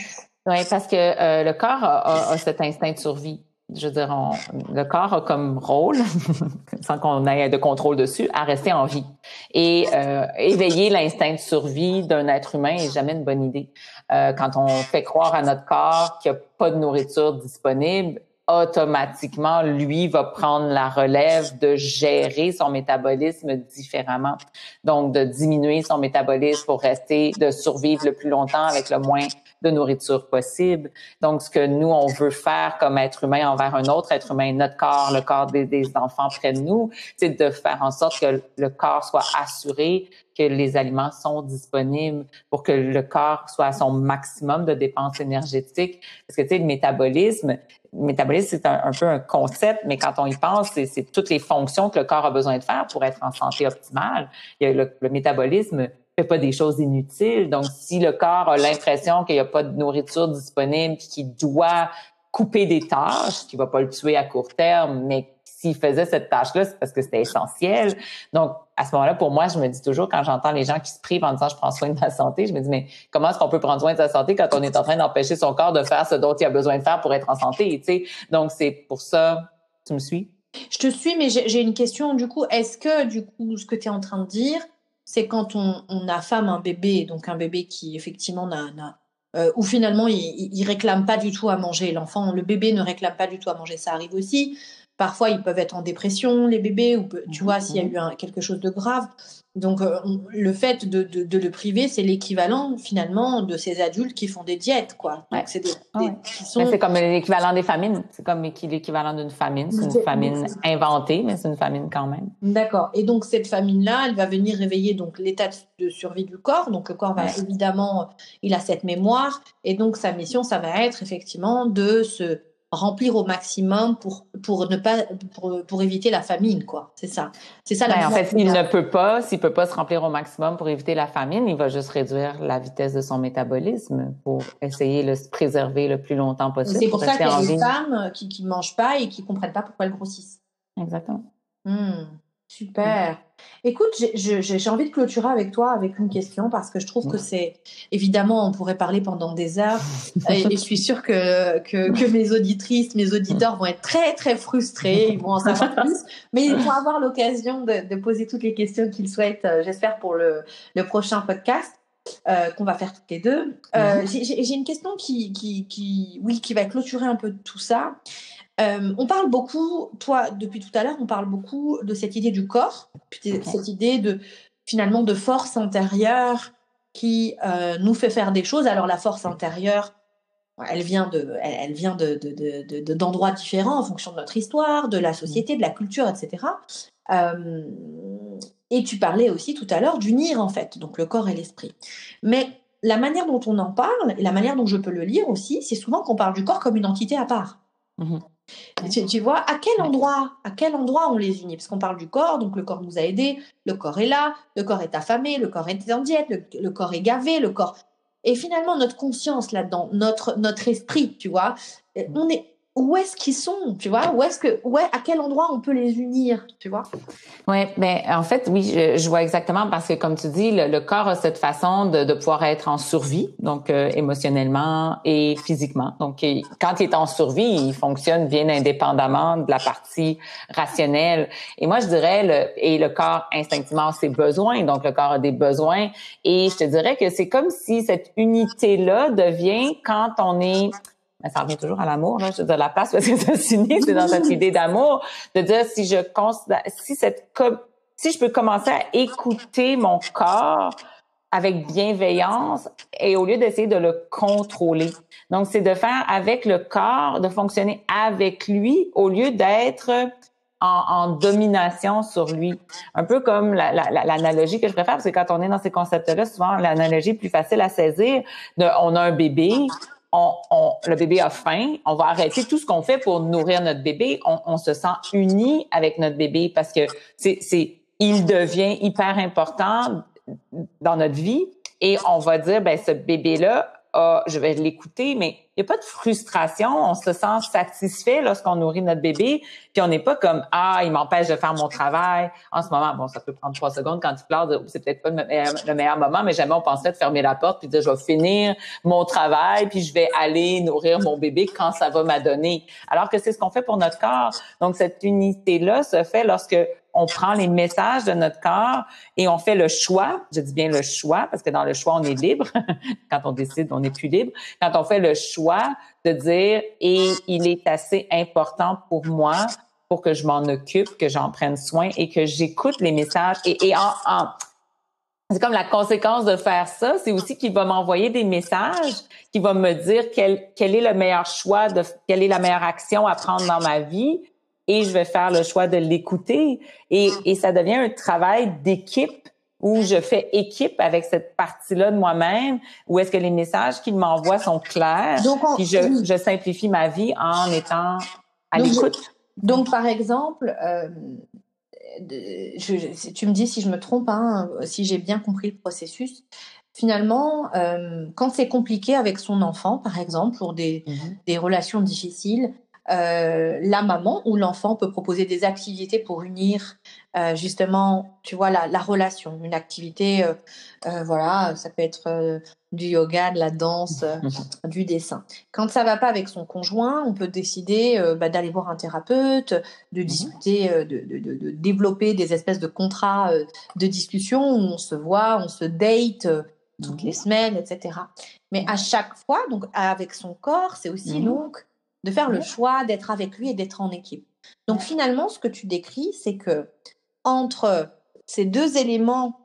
Oui, parce que euh, le corps a, a, cet instinct de survie je veux dire, le corps a comme rôle, sans qu'on ait de contrôle dessus, à rester en vie. Et euh, éveiller l'instinct de survie d'un être humain est jamais une bonne idée. Euh, quand on fait croire à notre corps qu'il n'y a pas de nourriture disponible, automatiquement, lui va prendre la relève de gérer son métabolisme différemment. Donc, de diminuer son métabolisme pour rester, de survivre le plus longtemps avec le moins de nourriture possible. Donc, ce que nous, on veut faire comme être humain envers un autre être humain, notre corps, le corps des, enfants près de nous, c'est de faire en sorte que le corps soit assuré que les aliments sont disponibles pour que le corps soit à son maximum de dépenses énergétiques. Parce que, tu sais, le métabolisme, le métabolisme, c'est un, peu un concept, mais quand on y pense, c'est toutes les fonctions que le corps a besoin de faire pour être en santé optimale. Il y a le métabolisme fait pas des choses inutiles. Donc, si le corps a l'impression qu'il n'y a pas de nourriture disponible, qu'il doit couper des tâches, qui va pas le tuer à court terme, mais s'il faisait cette tâche-là, c'est parce que c'était essentiel. Donc, à ce moment-là, pour moi, je me dis toujours, quand j'entends les gens qui se privent en disant je prends soin de ma santé, je me dis, mais comment est-ce qu'on peut prendre soin de sa santé quand on est en train d'empêcher son corps de faire ce dont il a besoin de faire pour être en santé, tu sais? Donc, c'est pour ça, tu me suis? Je te suis, mais j'ai une question, du coup. Est-ce que, du coup, ce que tu es en train de dire, c'est quand on, on, affame un bébé, donc un bébé qui effectivement n'a, euh, ou finalement il, il, réclame pas du tout à manger. L'enfant, le bébé ne réclame pas du tout à manger. Ça arrive aussi. Parfois, ils peuvent être en dépression, les bébés, ou tu vois, s'il y a eu un, quelque chose de grave. Donc, euh, le fait de, de, le priver, c'est l'équivalent finalement de ces adultes qui font des diètes, quoi. c'est comme l'équivalent des famines. C'est comme l'équivalent d'une famine. C'est une famine inventée, mais c'est une famine quand même. D'accord. Et donc, cette famine-là, elle va venir réveiller donc l'état de survie du corps. Donc, le corps va évidemment, il a cette mémoire. Et donc, sa mission, ça va être effectivement de se remplir au maximum pour pour ne pas pour, pour éviter la famine quoi. C'est ça. C'est ça la en fait s'il ne peut pas s'il peut pas se remplir au maximum pour éviter la famine il va juste réduire la vitesse de son métabolisme pour essayer de se préserver le plus longtemps possible c'est pour ça qu'il y a des femmes qui qui mangent pas et qui comprennent pas pourquoi elles grossissent. Exactement. Hmm. Super. Écoute, j'ai envie de clôturer avec toi avec une question parce que je trouve que c'est évidemment, on pourrait parler pendant des heures et, je suis sûre que, que, mes auditrices, mes auditeurs vont être très très frustrés, ils vont en savoir plus, mais ils vont avoir l'occasion de, poser toutes les questions qu'ils souhaitent, euh, j'espère, pour le, le, prochain podcast. Euh, qu'on va faire toutes les deux. Euh, j'ai une question qui, qui, qui, oui, qui va clôturer un peu tout ça. Euh, on parle beaucoup, toi, depuis tout à l'heure, on parle beaucoup de cette idée du corps, cette idée de finalement de force intérieure qui euh, nous fait faire des choses. Alors la force intérieure, elle vient de, elle, vient de, d'endroits différents en fonction de notre histoire, de la société, de la culture, etc. Euh, et tu parlais aussi tout à l'heure d'unir en fait, donc le corps et l'esprit. Mais la manière dont on en parle et la manière dont je peux le lire aussi, c'est souvent qu'on parle du corps comme une entité à part. Mmh tu, vois, à quel endroit, à quel endroit on les unit? Parce qu'on parle du corps, donc le corps nous a aidés, le corps est là, le corps est affamé, le corps est en diète, le, corps est gavé, le corps. Et finalement, notre conscience là-dedans, notre, notre esprit, tu vois, on est, où est-ce qu'ils sont, tu vois? Où est-ce que, ouais, à quel endroit on peut les unir, tu vois? Oui, mais ben, en fait, oui, je, vois exactement parce que comme tu dis, le, corps a cette façon de, de, pouvoir être en survie, donc euh, émotionnellement et physiquement. Donc, quand il est en survie, il fonctionne bien indépendamment de la partie rationnelle. Et moi, je dirais, le, et le corps instinctivement a ses besoins, donc le corps a des besoins. Et je te dirais que c'est comme si cette unité-là devient quand on est mais ça revient toujours à l'amour, là. Je veux dire, la place parce que ça s'unit, c'est dans cette idée d'amour, de dire si je considère, si cette, si je peux commencer à écouter mon corps avec bienveillance et au lieu d'essayer de le contrôler. Donc, c'est de faire avec le corps, de fonctionner avec lui au lieu d'être en, domination sur lui. Un peu comme l'analogie que je préfère, parce que quand on est dans ces concepts-là, souvent l'analogie plus facile à saisir, on a un bébé, on, le bébé a faim, on va arrêter tout ce qu'on fait pour nourrir notre bébé, on, on se sent uni avec notre bébé parce que c'est, il devient hyper important dans notre vie. Et on va dire, ben ce bébé-là ah, je vais l'écouter, mais il n'y a pas de frustration. On se sent satisfait lorsqu'on nourrit notre bébé, puis on n'est pas comme ah, il m'empêche de faire mon travail. En ce moment, bon, ça peut prendre trois secondes quand il pleure, c'est peut-être pas le meilleur moment, mais jamais on pensait de fermer la porte puis de je vais finir mon travail puis je vais aller nourrir mon bébé quand ça va m'adonner. Alors que c'est ce qu'on fait pour notre corps. Donc cette unité là se fait lorsque on prend les messages de notre corps et on fait le choix. Je dis bien le choix parce que dans le choix, on est libre. Quand on décide, on n'est plus libre. Quand on fait le choix de dire, et il est assez important pour moi pour que je m'en occupe, que j'en prenne soin et que j'écoute les messages. Et, c'est comme la conséquence de faire ça, c'est aussi qu'il va m'envoyer des messages, qui va me dire quel, est le meilleur choix, quelle est la meilleure action à prendre dans ma vie et je vais faire le choix de l'écouter. Et, et ça devient un travail d'équipe où je fais équipe avec cette partie-là de moi-même, où est-ce que les messages qu'il m'envoie sont clairs, donc puis je, je, simplifie ma vie en étant à l'écoute. Donc, par exemple, euh, je, tu me dis si je me trompe, hein, si j'ai bien compris le processus. Finalement, euh, quand c'est compliqué avec son enfant, par exemple, pour des, mm-hmm. des relations difficiles, euh, la maman ou l'enfant peut proposer des activités pour unir euh, justement, tu vois, la, relation. Une activité, euh, voilà, ça peut être du yoga, de la danse, du dessin. Quand ça va pas avec son conjoint, on peut décider bah, d'aller voir un thérapeute, de mhm. discuter, de, développer des espèces de contrats de discussion où on se voit, on se date toutes les mhm. semaines, etc. Mais à chaque fois, donc avec son corps, c'est aussi donc de faire le choix d'être avec lui et d'être en équipe. Donc finalement, ce que tu décris, c'est que entre ces deux éléments,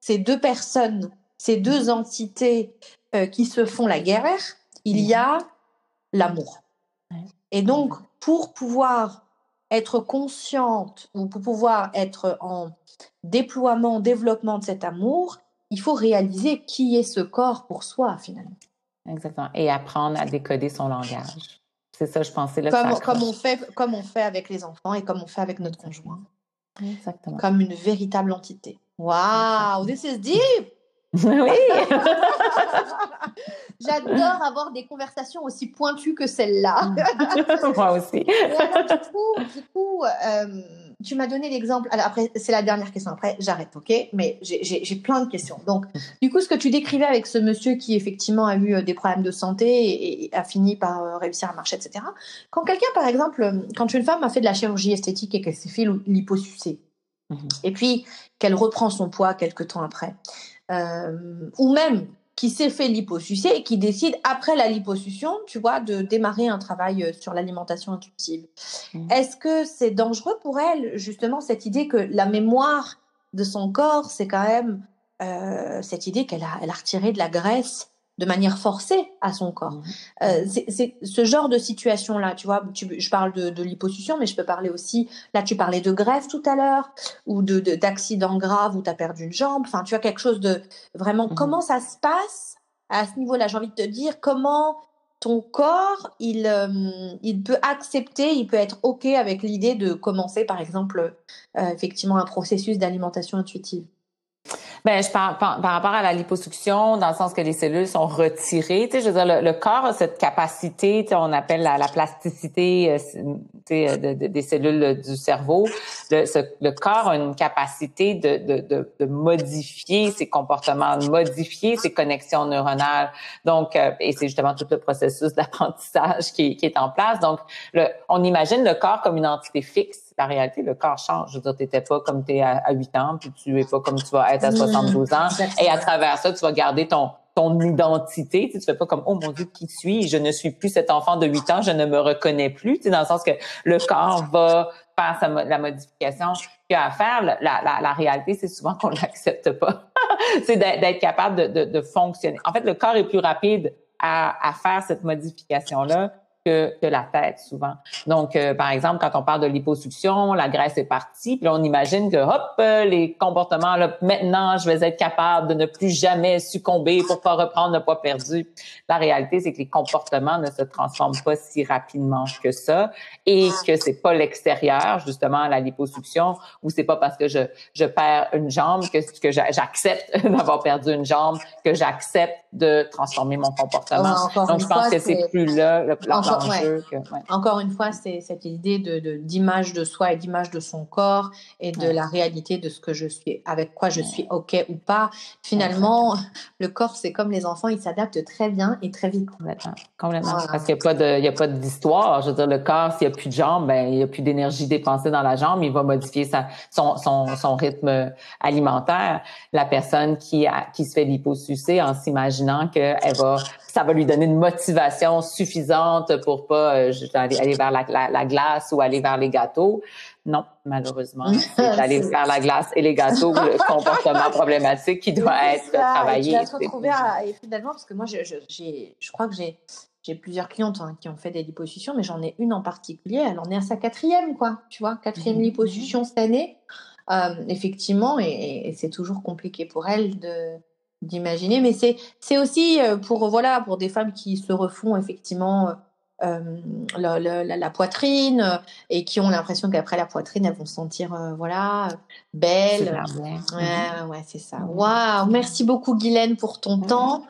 ces deux personnes, ces deux entités euh, qui se font la guerre, il y a l'amour. Et donc, pour pouvoir être consciente ou pour pouvoir être en déploiement, développement de cet amour, il faut réaliser qui est ce corps pour soi finalement. Exactement. Et apprendre à décoder son langage. C'est ça, je pensais. Là, comme, comme, on fait, comme on fait avec les enfants et comme on fait avec notre conjoint. Exactement. Comme une véritable entité. Wow, this is deep! Oui! J'adore avoir des conversations aussi pointues que celle-là. Moi aussi. du coup, du coup euh, tu m'as donné l'exemple. Après, c'est la dernière question. Après, j'arrête, ok? Mais j'ai plein de questions. Donc, du coup, ce que tu décrivais avec ce monsieur qui effectivement a eu euh, des problèmes de santé et, a fini par euh, réussir à marcher, etc. Quand quelqu'un, par exemple, quand une femme a fait de la chirurgie esthétique et qu'elle s'est fait l'hyposucée, mhm. et puis qu'elle reprend son poids quelques temps après, ou même qui s'est fait liposucer et qui décide, après la liposuction, tu vois, de démarrer un travail euh, sur l'alimentation intuitive. Mmh. Est-ce que c'est dangereux pour elle, justement, cette idée que la mémoire de son corps, c'est quand même euh, cette idée qu'elle a, elle a retiré de la graisse de manière forcée à son corps. Mmh. Euh, c'est ce genre de situation-là, tu vois, je parle de, de liposuction, mais je peux parler aussi, là tu parlais de greffe tout à l'heure, ou d'accident de, grave où tu as perdu une jambe, enfin tu as quelque chose de vraiment, mmh. comment ça se passe à ce niveau-là? J'ai envie de te dire, comment ton corps, il, euh, il peut accepter, il peut être OK avec l'idée de commencer, par exemple, euh, effectivement, un processus d'alimentation intuitive? Ben, je parle par, rapport à la liposuction, dans le sens que les cellules sont retirées. Tu sais, je veux dire, le, corps a cette capacité, tu sais, on appelle la, la plasticité euh, tu sais, de, des cellules du cerveau. Le, le, corps a une capacité de, de, de, modifier ses comportements, de modifier ses connexions neuronales. Donc, euh, et c'est justement tout le processus d'apprentissage qui, qui, est en place. Donc, le, on imagine le corps comme une entité fixe la réalité, le corps change. Je veux dire, tu n'étais pas comme tu es à, 8 ans, puis tu es pas comme tu vas être à 72 ans. Et à travers ça, tu vas garder ton ton identité. Tu, ne fais pas comme, oh mon Dieu, qui suis Je ne suis plus cet enfant de 8 ans, je ne me reconnais plus. Tu dans le sens que le corps va faire sa, la modification qu'il a à faire. La, la, la réalité, c'est souvent qu'on l'accepte pas. c'est d'être capable de, de, de, fonctionner. En fait, le corps est plus rapide à, à faire cette modification-là que, que la tête souvent. Donc, euh, par exemple, quand on parle de liposuction, la graisse est partie, puis on imagine que hop, euh, les comportements là, maintenant, je vais être capable de ne plus jamais succomber pour pas reprendre le poids perdu. La réalité, c'est que les comportements ne se transforment pas si rapidement que ça, et que c'est pas l'extérieur, justement, la liposuction, ou c'est pas parce que je je perds une jambe que que j'accepte d'avoir perdu une jambe que j'accepte de transformer mon comportement. Donc, je pense que c'est plus là le, encore une fois, c'est cette idée de d'image de, soi et d'image de son corps et de la réalité de ce que je suis, avec quoi je suis OK ou pas. Finalement, le corps, c'est comme les enfants, ils s'adaptent très bien et très vite. Complètement. Parce qu'il n'y a pas d'histoire. Je veux dire, le corps, s'il n'y a plus de jambes, ben, il n'y a plus d'énergie dépensée dans la jambe, il va modifier sa, son, son, son rythme alimentaire. La personne qui, a, qui se fait liposucer en s'imaginant qu'elle va ça va lui donner une motivation suffisante pour pas euh, aller, vers la, glace ou aller vers les gâteaux. Non, malheureusement, c'est aller vers la glace et les gâteaux le comportement problématique qui doit être travaillé. Et retrouver finalement, parce que moi, je, je, crois que j'ai j'ai plusieurs clientes hein, qui ont fait des liposuctions, mais j'en ai une en particulier, elle en est à sa quatrième, quoi. Tu vois, quatrième mmh. liposuction cette année. Euh, effectivement, et c'est toujours compliqué pour elle de, d'imaginer. Mais c'est, c'est aussi euh, pour, voilà, pour des femmes qui se refont effectivement euh, la, la, poitrine et qui ont l'impression qu'après la poitrine, elles vont se sentir voilà, belles. Ouais, ouais, c'est ça. Mmh. Waouh! Merci beaucoup, Guylaine, pour ton temps.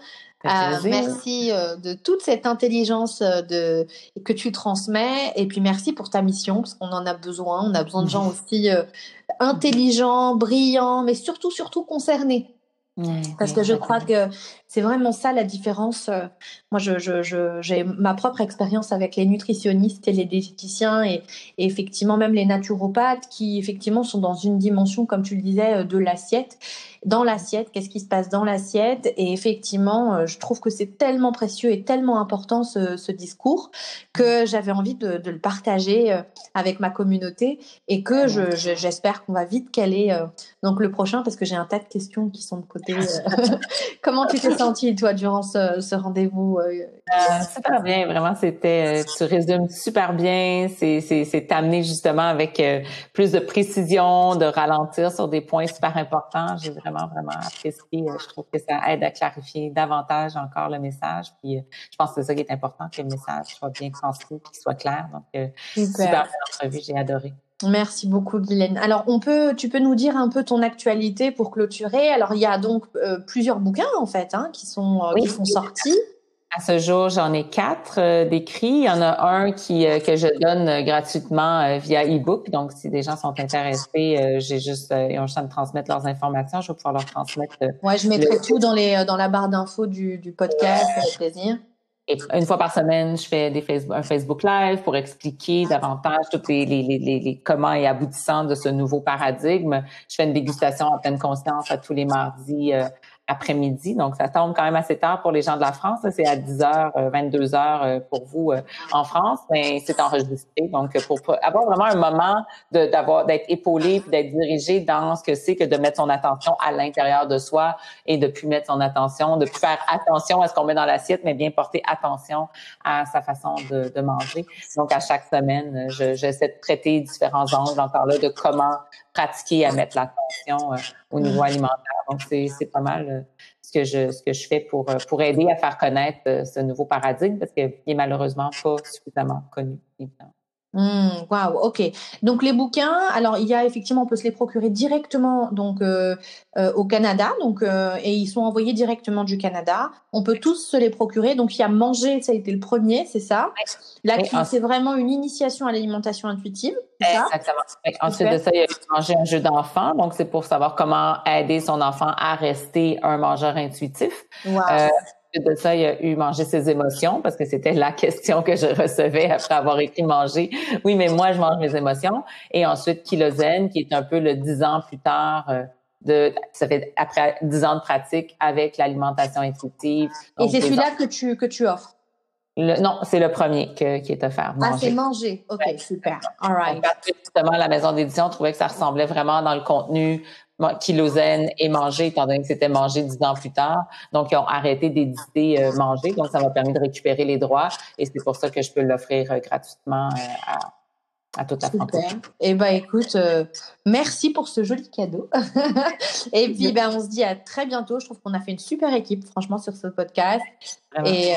Euh, merci de toute cette intelligence de, que tu transmets et puis merci pour ta mission parce qu'on en a besoin. On a besoin de gens mmh. aussi intelligents, brillants, mais surtout, surtout concernés. Parce que je crois que c'est vraiment ça la différence. Euh, moi, j'ai je, je, ma propre expérience avec les nutritionnistes et les diététiciens et, et, effectivement même les naturopathes qui effectivement sont dans une dimension, comme tu le disais, euh, de l'assiette dans l'assiette, qu'est-ce qui se passe dans l'assiette. Et effectivement, euh, je trouve que c'est tellement précieux et tellement important ce, ce discours que j'avais envie de, de, le partager euh, avec ma communauté et que j'espère je, qu'on va vite caler euh, donc le prochain parce que j'ai un tas de questions qui sont de côté. Comment tu t'es senti toi durant ce, ce rendez-vous Super bien, vraiment. C'était, tu résumes super bien. C'est amené justement avec plus de précision, de ralentir sur des points super importants. J'ai vraiment, vraiment apprécié. Euh, je trouve que ça aide à clarifier davantage encore le message. Puis, euh, je pense que c'est ça qui est important, que le message soit bien transmis, qu'il soit clair. Donc, euh, super, entrevue, j'ai adoré. Merci beaucoup, Guylaine. Alors, on peut, tu peux nous dire un peu ton actualité pour clôturer? Alors, il y a donc plusieurs bouquins, en fait, hein, qui, sont, qui sont sortis. À ce jour, j'en ai quatre euh, d'écrits. Il y en a un qui euh, que je donne euh, gratuitement via e-book. Donc, si des gens sont intéressés, j'ai juste ils ont juste à me transmettre leurs informations. Je vais pouvoir leur transmettre. ouais, je mettrai tout dans les dans la barre d'infos du, du podcast avec plaisir. Et une fois par semaine, je fais des Facebook, un Facebook Live pour expliquer davantage tous les, les, les, les, comment et aboutissants de ce nouveau paradigme. Je fais une dégustation en pleine conscience à tous les mardis après-midi. Donc, ça tombe quand même assez tard pour les gens de la France. C'est à 10 h, 22 h pour vous euh, en France, mais c'est enregistré. Donc, pour, avoir vraiment un moment d'avoir d'être épaulé puis d'être dirigé dans ce que c'est que de mettre son attention à l'intérieur de soi et de plus mettre son attention, de plus faire attention à ce qu'on met dans l'assiette, mais bien porter attention à sa façon de, de manger. Donc, à chaque semaine, j'essaie de traiter différents angles encore là de comment pratiquer à mettre l'attention euh, au niveau alimentaire. Donc, c'est pas mal euh, ce que je ce que je fais pour euh, pour aider à faire connaître ce nouveau paradigme parce qu'il est malheureusement pas suffisamment connu. Évidemment. Mmh, waouh, ok. Donc les bouquins, alors il y a effectivement, on peut se les procurer directement donc euh, euh, au Canada, donc euh, et ils sont envoyés directement du Canada. On peut tous se les procurer. Donc il y a manger, ça a été le premier, c'est ça. La oui, c'est vraiment une initiation à l'alimentation intuitive. Exactement. Ensuite de ça, il y a manger un jeu d'enfant, donc c'est pour savoir comment aider son enfant à rester un mangeur intuitif. Wow de ça, il a eu manger ses émotions parce que c'était la question que je recevais après avoir écrit manger. Oui, mais moi, je mange mes émotions. Et ensuite, Kilozen, qui est un peu le dix ans plus tard euh, de, ça fait après dix ans de pratique avec l'alimentation intuitive. Et c'est celui-là que tu, que tu offres? non, c'est le premier qui est offert. Ah, c'est manger. OK, super. All right. justement, la maison d'édition trouvait que ça ressemblait vraiment dans le contenu Kylosène et manger, étant donné que c'était manger dix ans plus tard. Donc, ils ont arrêté d'éditer euh, manger. Donc, ça m'a permis de récupérer les droits et c'est pour ça que je peux l'offrir euh, gratuitement euh, à, à toute la Super. Eh ben, écoute, merci pour ce joli cadeau. et puis, ben, on se dit à très bientôt. Je trouve qu'on a fait une super équipe, franchement, sur ce podcast. Et,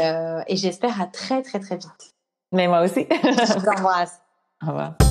et j'espère à très, très, très vite. Mais moi aussi. je t'embrasse. Au revoir.